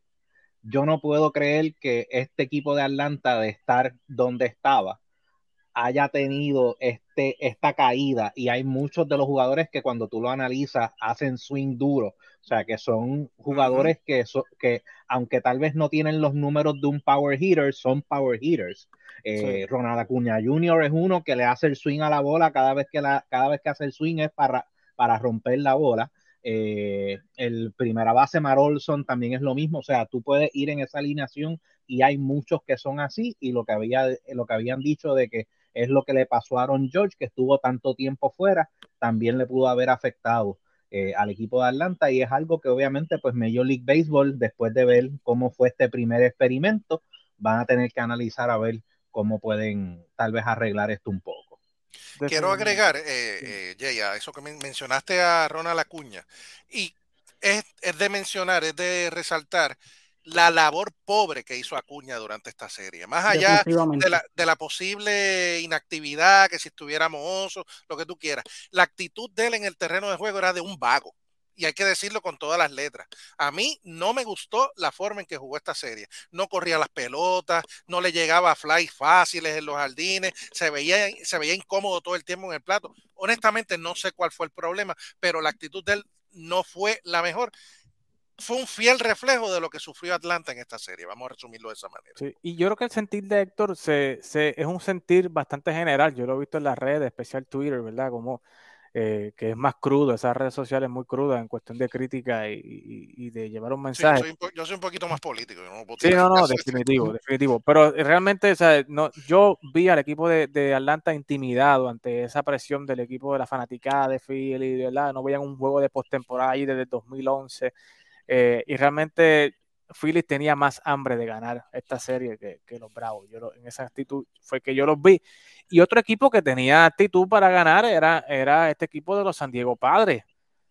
yo no puedo creer que este equipo de Atlanta de estar donde estaba haya tenido este, esta caída y hay muchos de los jugadores que cuando tú lo analizas hacen swing duro, o sea que son jugadores que, so- que aunque tal vez no tienen los números de un power hitter, son power hitters. Eh, Ronald Acuña Jr. es uno que le hace el swing a la bola cada vez que, la, cada vez que hace el swing es para, para romper la bola. Eh, el primera base Mar Olson también es lo mismo, o sea, tú puedes ir en esa alineación y hay muchos que son así y lo que, había, lo que habían dicho de que es lo que le pasó a Aaron George, que estuvo tanto tiempo fuera, también le pudo haber afectado eh, al equipo de Atlanta. Y es algo que obviamente pues Major League Baseball, después de ver cómo fue este primer experimento, van a tener que analizar a ver cómo pueden tal vez arreglar esto un poco. Quiero agregar, eh, eh, Jay, a eso que men- mencionaste a Ronald Acuña, y es, es de mencionar, es de resaltar la labor pobre que hizo Acuña durante esta serie. Más allá de la, de la posible inactividad, que si estuviera mohoso, lo que tú quieras, la actitud de él en el terreno de juego era de un vago. Y hay que decirlo con todas las letras. A mí no me gustó la forma en que jugó esta serie. No corría las pelotas, no le llegaba a fly fáciles en los jardines, se veía, se veía incómodo todo el tiempo en el plato. Honestamente, no sé cuál fue el problema, pero la actitud de él no fue la mejor. Fue un fiel reflejo de lo que sufrió Atlanta en esta serie. Vamos a resumirlo de esa manera. Sí, y yo creo que el sentir de Héctor se, se- es un sentir bastante general. Yo lo he visto en las redes, especial Twitter, ¿verdad? Como eh, que es más crudo, esas redes sociales muy crudas en cuestión de crítica y, y- y de llevar un Sí, yo, mensaje. soy po- yo soy un poquito más político. yo no puedo Sí, no, no, definitivo, definitivo. Pero realmente, o sea, no, yo vi al equipo de, de Atlanta intimidado ante esa presión del equipo de la fanaticada de Philly, ¿verdad? No veían un juego de postemporada ahí desde el 2011. Eh, y realmente Philly tenía más hambre de ganar esta serie que, que los Bravos. Yo lo- en esa actitud fue que yo los vi. Y otro equipo que tenía actitud para ganar era, era este equipo de los San Diego Padres.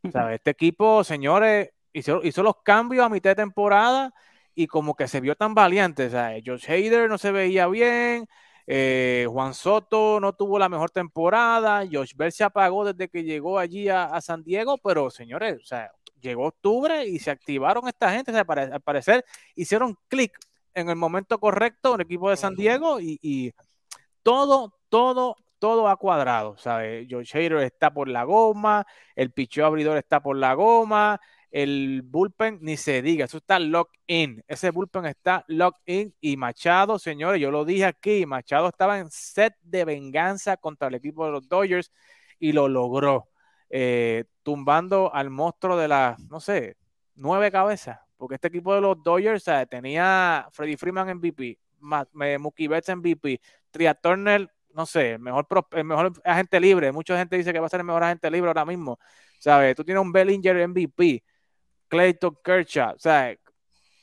O sea, este equipo, señores, hizo, hizo los cambios a mitad de temporada y como que se vio tan valiente. O sea, Josh Hader no se veía bien, eh, Juan Soto no tuvo la mejor temporada, Josh Bell se apagó desde que llegó allí a, a San Diego, pero señores, o sea, llegó octubre y se activaron esta gente, o sea, pare- al parecer hicieron clic en el momento correcto en el equipo de San Diego y, y todo, todo, todo ha cuadrado, ¿sabes? Josh Hader está por la goma, el picheo abridor está por la goma, el bullpen ni se diga, eso está lock in, ese bullpen está lock in y Machado, señores, yo lo dije aquí, Machado estaba en set de venganza contra el equipo de los Dodgers y lo logró, eh, tumbando al monstruo de las, no sé, nueve cabezas, porque este equipo de los Dodgers ¿sabes? tenía Freddie Freeman MVP, Ma- eh, Mookie Betts MVP, Tria Turner, no sé, el mejor, el mejor agente libre. Mucha gente dice que va a ser el mejor agente libre ahora mismo. ¿sabes? Tú tienes un Bellinger MVP, Clayton Kershaw, sea,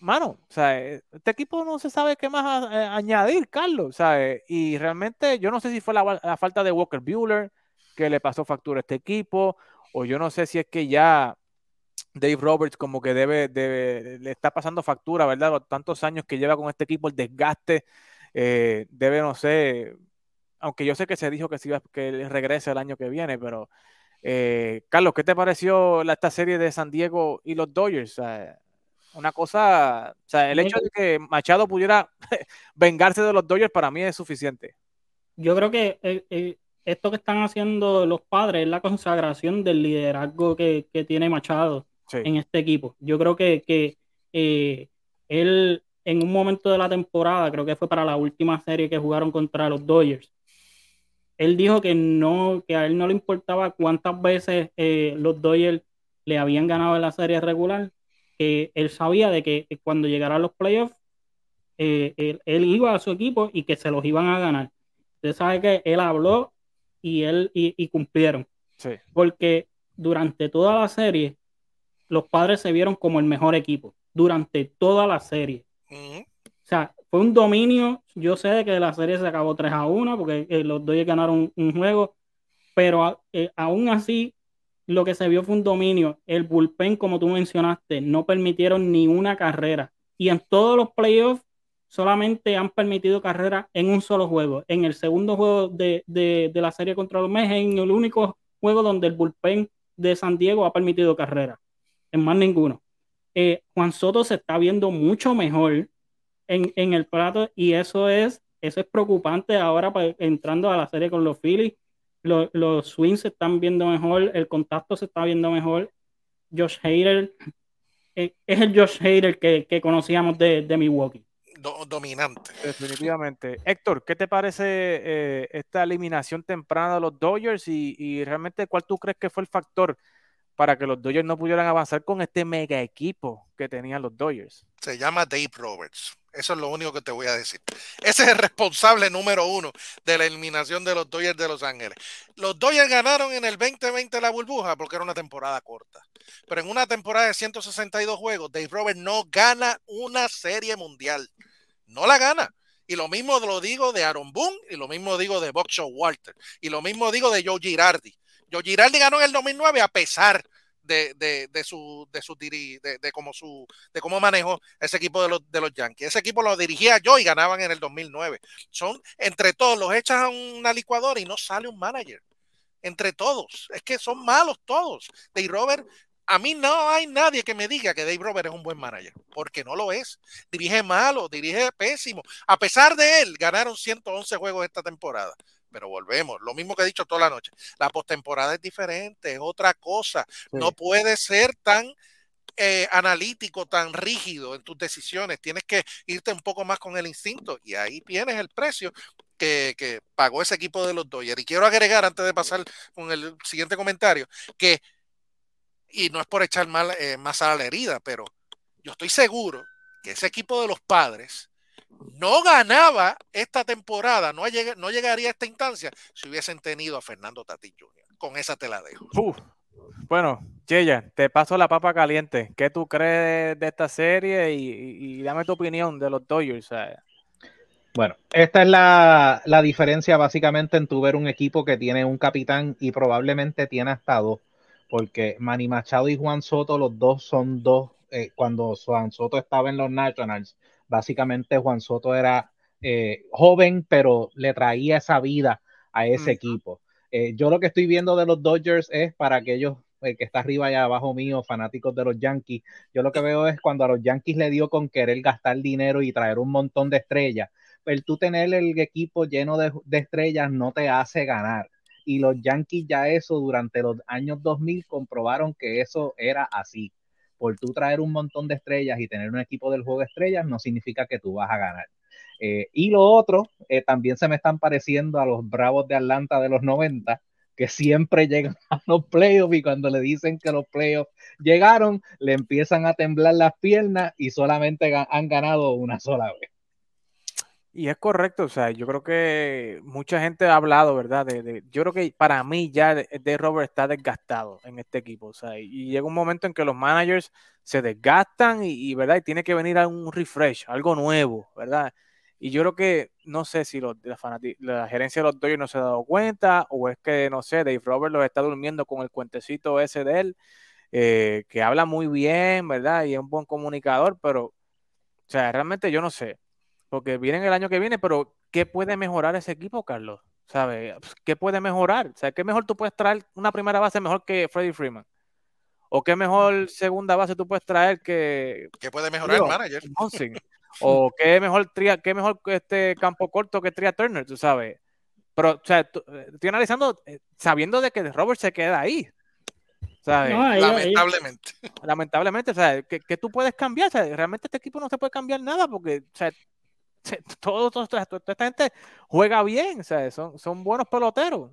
mano, o sea, este equipo no se sabe qué más añadir, Carlos, ¿sabes? Y realmente yo no sé si fue la, la falta de Walker Bueller que le pasó factura a este equipo, o yo no sé si es que ya Dave Roberts como que debe, debe le está pasando factura, ¿verdad? Los tantos años que lleva con este equipo, el desgaste, eh, debe, no sé, aunque yo sé que se dijo que, se iba, que regrese el año que viene, pero eh, Carlos, ¿qué te pareció la, esta serie de San Diego y los Dodgers? Sea, una cosa, o sea, el hecho de que Machado pudiera vengarse de los Dodgers para mí es suficiente. Yo creo que eh, eh, esto que están haciendo los padres es la consagración del liderazgo que, que tiene Machado Sí. en este equipo. Yo creo que, que eh, él en un momento de la temporada, creo que fue para la última serie que jugaron contra los Dodgers, él dijo que no, que a él no le importaba cuántas veces eh, los Dodgers le habían ganado en la serie regular, que él sabía de que cuando llegaran los playoffs, eh, él, él iba a su equipo y que se los iban a ganar. Usted sabe que él habló y él y, y cumplieron, Sí. porque durante toda la serie los padres se vieron como el mejor equipo, durante toda la serie. O sea, fue un dominio. Yo sé que la serie se acabó 3 a 1 porque eh, los Dodgers ganaron un, un juego, pero a- eh, aún así lo que se vio fue un dominio. El bullpen, como tú mencionaste, no permitieron ni una carrera. Y en todos los playoffs solamente han permitido carrera en un solo juego. En el segundo juego de, de- la serie contra los Mets, en el único juego donde el bullpen de San Diego ha permitido carrera. En más ninguno. Eh, Juan Soto se está viendo mucho mejor en, en el plato y eso es, eso es preocupante ahora pa- entrando a la serie con los Phillies. Lo- los swings se están viendo mejor, el contacto se está viendo mejor. Josh Hader eh, es el Josh Hader que, que conocíamos de, de Milwaukee. Do- dominante. Definitivamente. Héctor, ¿qué te parece eh, esta eliminación temprana de los Dodgers y, y realmente cuál tú crees que fue el factor para que los Dodgers no pudieran avanzar con este mega equipo que tenían los Dodgers? Se llama Dave Roberts. Eso es lo único que te voy a decir. Ese es el responsable número uno de la eliminación de los Dodgers de Los Ángeles. Los Dodgers ganaron en el 2020 la burbuja porque era una temporada corta. Pero en una temporada de 162 juegos, Dave Roberts no gana una serie mundial. No la gana. Y lo mismo lo digo de Aaron Boone y lo mismo digo de Buck Walter y lo mismo digo de Joe Girardi. Joe Girardi ganó en el 2009 a pesar de, de, de su de su de, de cómo su de cómo manejó ese equipo de los de los Yankees. Ese equipo lo dirigía yo y ganaban en el 2009. Son entre todos los echas a una licuadora y no sale un manager. Entre todos, es que son malos todos. Dave Robert, a mí no hay nadie que me diga que Dave Robert es un buen manager, porque no lo es. Dirige malo, dirige pésimo. A pesar de él, ganaron 111 juegos esta temporada. Pero volvemos, lo mismo que he dicho toda la noche. La postemporada es diferente, es otra cosa. No puede ser tan eh, analítico, tan rígido en tus decisiones. Tienes que irte un poco más con el instinto y ahí tienes el precio que, que pagó ese equipo de los Dodgers. Y quiero agregar, antes de pasar con el siguiente comentario, que, y no es por echar mal, eh, más a la herida, pero yo estoy seguro que ese equipo de los padres no ganaba esta temporada, no, lleg no llegaría a esta instancia si hubiesen tenido a Fernando Tatis Jr. Con esa te la dejo. Uf. Bueno, Cheya, te paso la papa caliente. ¿Qué tú crees de esta serie? Y, y- y dame tu opinión de los Dodgers. Bueno, esta es la, la diferencia básicamente en tu ver un equipo que tiene un capitán y probablemente tiene hasta dos, porque Manny Machado y Juan Soto, los dos son dos, eh, cuando Juan Soto estaba en los Nationals, básicamente Juan Soto era eh, joven, pero le traía esa vida a ese Mm. equipo. Eh, yo lo que estoy viendo de los Dodgers es para aquellos eh, que está arriba y abajo mío, fanáticos de los Yankees, yo lo que veo es cuando a los Yankees le dio con querer gastar dinero y traer un montón de estrellas, el tú tener el equipo lleno de, de estrellas no te hace ganar. Y los Yankees ya eso durante los años 2000 comprobaron que eso era así. Por tú traer un montón de estrellas y tener un equipo del juego de estrellas no significa que tú vas a ganar. Eh, y lo otro, eh, también se me están pareciendo a los Bravos de Atlanta de los 90, que siempre llegan a los playoffs y cuando le dicen que los playoffs llegaron, le empiezan a temblar las piernas y solamente han ganado una sola vez. Y es correcto, o sea, yo creo que mucha gente ha hablado, ¿verdad? De, yo creo que para mí ya de, Robert está desgastado en este equipo, o sea, y llega un momento en que los managers se desgastan y, ¿verdad? Y tiene que venir a un refresh, algo nuevo, ¿verdad? Y yo creo que, no sé si los, la, la gerencia de los Dodgers no se ha dado cuenta o es que, no sé, Dave Robert los está durmiendo con el cuentecito ese de él, eh, que habla muy bien, ¿verdad? Y es un buen comunicador, pero, o sea, realmente yo no sé porque vienen el año que viene, pero ¿qué puede mejorar ese equipo, Carlos? ¿Sabes? Pues, ¿Qué puede mejorar? O sea, ¿qué mejor tú puedes traer una primera base mejor que Freddie Freeman? ¿O qué mejor segunda base tú puedes traer que ¿Qué puede mejorar el manager? ¿O qué mejor tria, qué mejor este campo corto que Tria Turner, tú sabes? Pero, o sea, tú- eh, estoy analizando eh, sabiendo de que Robert se queda ahí. ¿Sabes? No, Lamentablemente. lamentablemente, o sea, que, que tú puedes cambiar, o sea, realmente este equipo no se puede cambiar nada porque, o sea, todo, todo- toda, esta gente juega bien, sea, son, son buenos peloteros.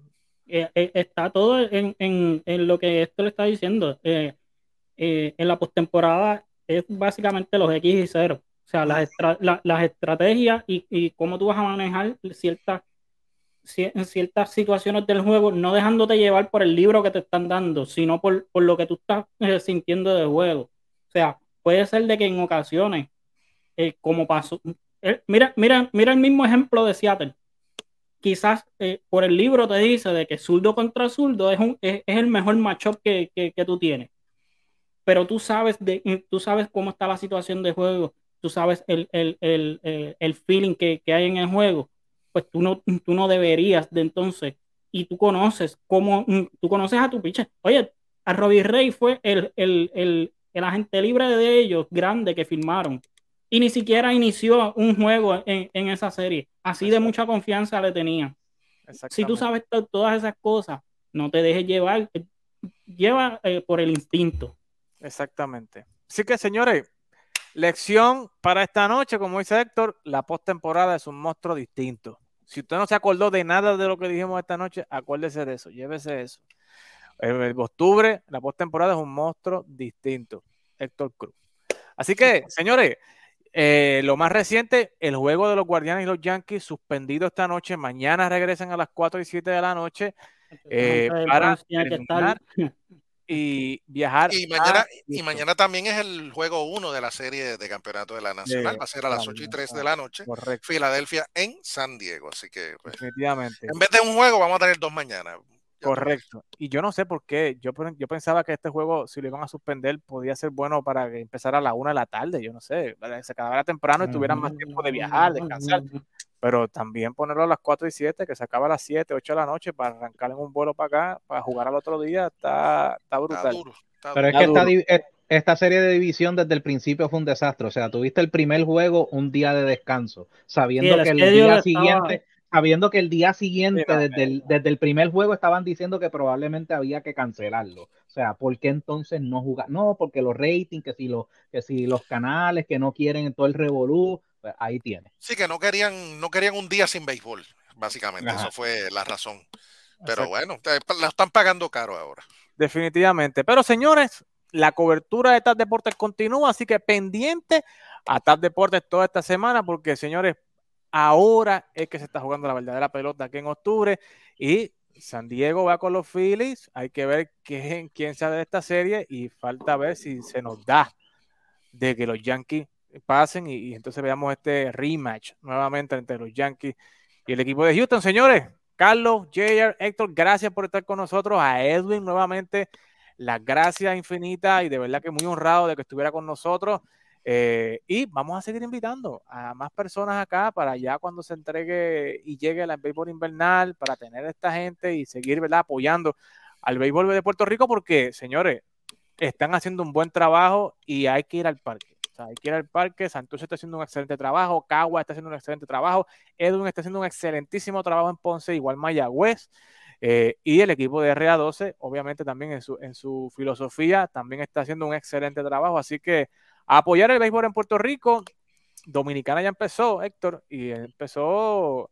eh, eh, está todo en, en- en lo que esto le está diciendo. Eh, en la postemporada es básicamente los X y 0. O sea, las, las estrategias y, y cómo tú vas a manejar ciertas, ciertas situaciones del juego, no dejándote llevar por el libro que te están dando, sino por, por lo que tú estás sintiendo de juego. O sea, puede ser de que en ocasiones, como pasó, eh, mira, mira, mira el mismo ejemplo de Seattle quizás eh, por el libro te dice de que zurdo contra zurdo es, un, es, el mejor matchup que, que, que tú tienes. Pero tú sabes, de, eh, tú sabes cómo está la situación de juego, tú sabes el, el, el, el, el feeling que, que, hay en el juego, pues tú no, tú no deberías de entonces, y tú conoces cómo, tú conoces a tu pitcher. Oye, a Robbie Ray fue el, el agente libre de ellos, grande, que firmaron y ni siquiera inició un juego en, en esa serie. Así de mucha confianza le tenía. Si tú sabes to- todas esas cosas, no te dejes llevar, eh, lleva eh, por el instinto. Exactamente. Así que, señores, lección para esta noche, como dice Héctor, la postemporada es un monstruo distinto. Si usted no se acordó de nada de lo que dijimos esta noche, acuérdese de eso, llévese eso. El, el octubre, la postemporada es un monstruo distinto. Héctor Cruz. Así que, señores, eh, lo más reciente, el juego de los Guardianes y los Yankees suspendido esta noche. Mañana regresan a las 4 y 7 de la noche eh, para estar- terminar y viajar. Y mañana, a y Houston. mañana también es el juego 1 de la serie de campeonato de la Nacional. Va a ser a las la 8 y 3 de la noche. Correcto, Filadelfia en San Diego. Así que, pues, definitivamente. en vez de un juego, vamos a tener dos mañana. Correcto. Y yo no sé por qué. Yo, yo pensaba que este juego, si lo iban a suspender, podía ser bueno para que empezara a la una de la tarde. Yo no sé. Se acabara temprano y tuvieran más tiempo de viajar, descansar. Pero también ponerlo a las 4 y 7, que se acaba a las 7, 8 de la noche para arrancar en un vuelo para acá, para jugar al otro día, está, está Está brutal. duro. está Pero es que Está esta, es- esta serie de división desde el principio fue un desastre. O sea, tuviste el primer juego un día de descanso, sabiendo Sí, que el día estaba- siguiente, sabiendo que el día siguiente, desde el, desde el primer juego, estaban diciendo que probablemente había que cancelarlo. O sea, ¿por qué entonces no jugar? No, porque los ratings, que si los, que si los canales que no quieren todo el revolú, pues ahí tiene. Sí, que no querían, no querían un día sin béisbol, básicamente. Ajá. Eso fue la razón. Pero Exacto. bueno, te- la están pagando caro ahora. Definitivamente. Pero señores, la cobertura de TAP Deportes continúa, así que pendiente a TAP Deportes toda esta semana, porque señores, ahora es que se está jugando la verdadera pelota aquí en octubre y San Diego va con los Phillies. Hay que ver quién, quién sale de esta serie y falta ver si se nos da de que los Yankees pasen y, entonces veamos este rematch nuevamente entre los Yankees y el equipo de Houston. Señores, Carlos, JR, Héctor, gracias por estar con nosotros. A Edwin nuevamente, las gracias infinitas y de verdad que muy honrado de que estuviera con nosotros. Eh, y vamos a seguir invitando a más personas acá para ya cuando se entregue y llegue la béisbol invernal, para tener a esta gente y seguir apoyando al béisbol de Puerto Rico, porque, señores, están haciendo un buen trabajo y hay que ir al parque. O sea, hay que ir al parque. Santurce está haciendo un excelente trabajo, Cagua está haciendo un excelente trabajo, Edwin está haciendo un excelentísimo trabajo en Ponce, igual Mayagüez. Eh, y el equipo de RA12, obviamente también en su, en su filosofía, también está haciendo un excelente trabajo. Así que a apoyar el béisbol en Puerto Rico. Dominicana ya empezó, Héctor, y empezó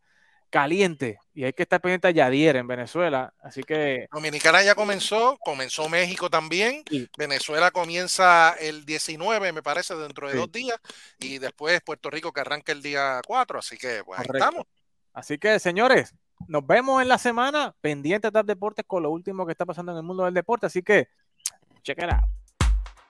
caliente y hay que estar pendiente a Yadier en Venezuela. Así que Dominicana ya comenzó, comenzó México también. Sí. Venezuela comienza el 19, me parece, dentro de Sí. dos días. Y después Puerto Rico que arranca el día 4. Así que, pues ahí estamos. Así que, señores, nos vemos en la semana pendiente de Deportes con lo último que está pasando en el mundo del deporte. Así que, check it out.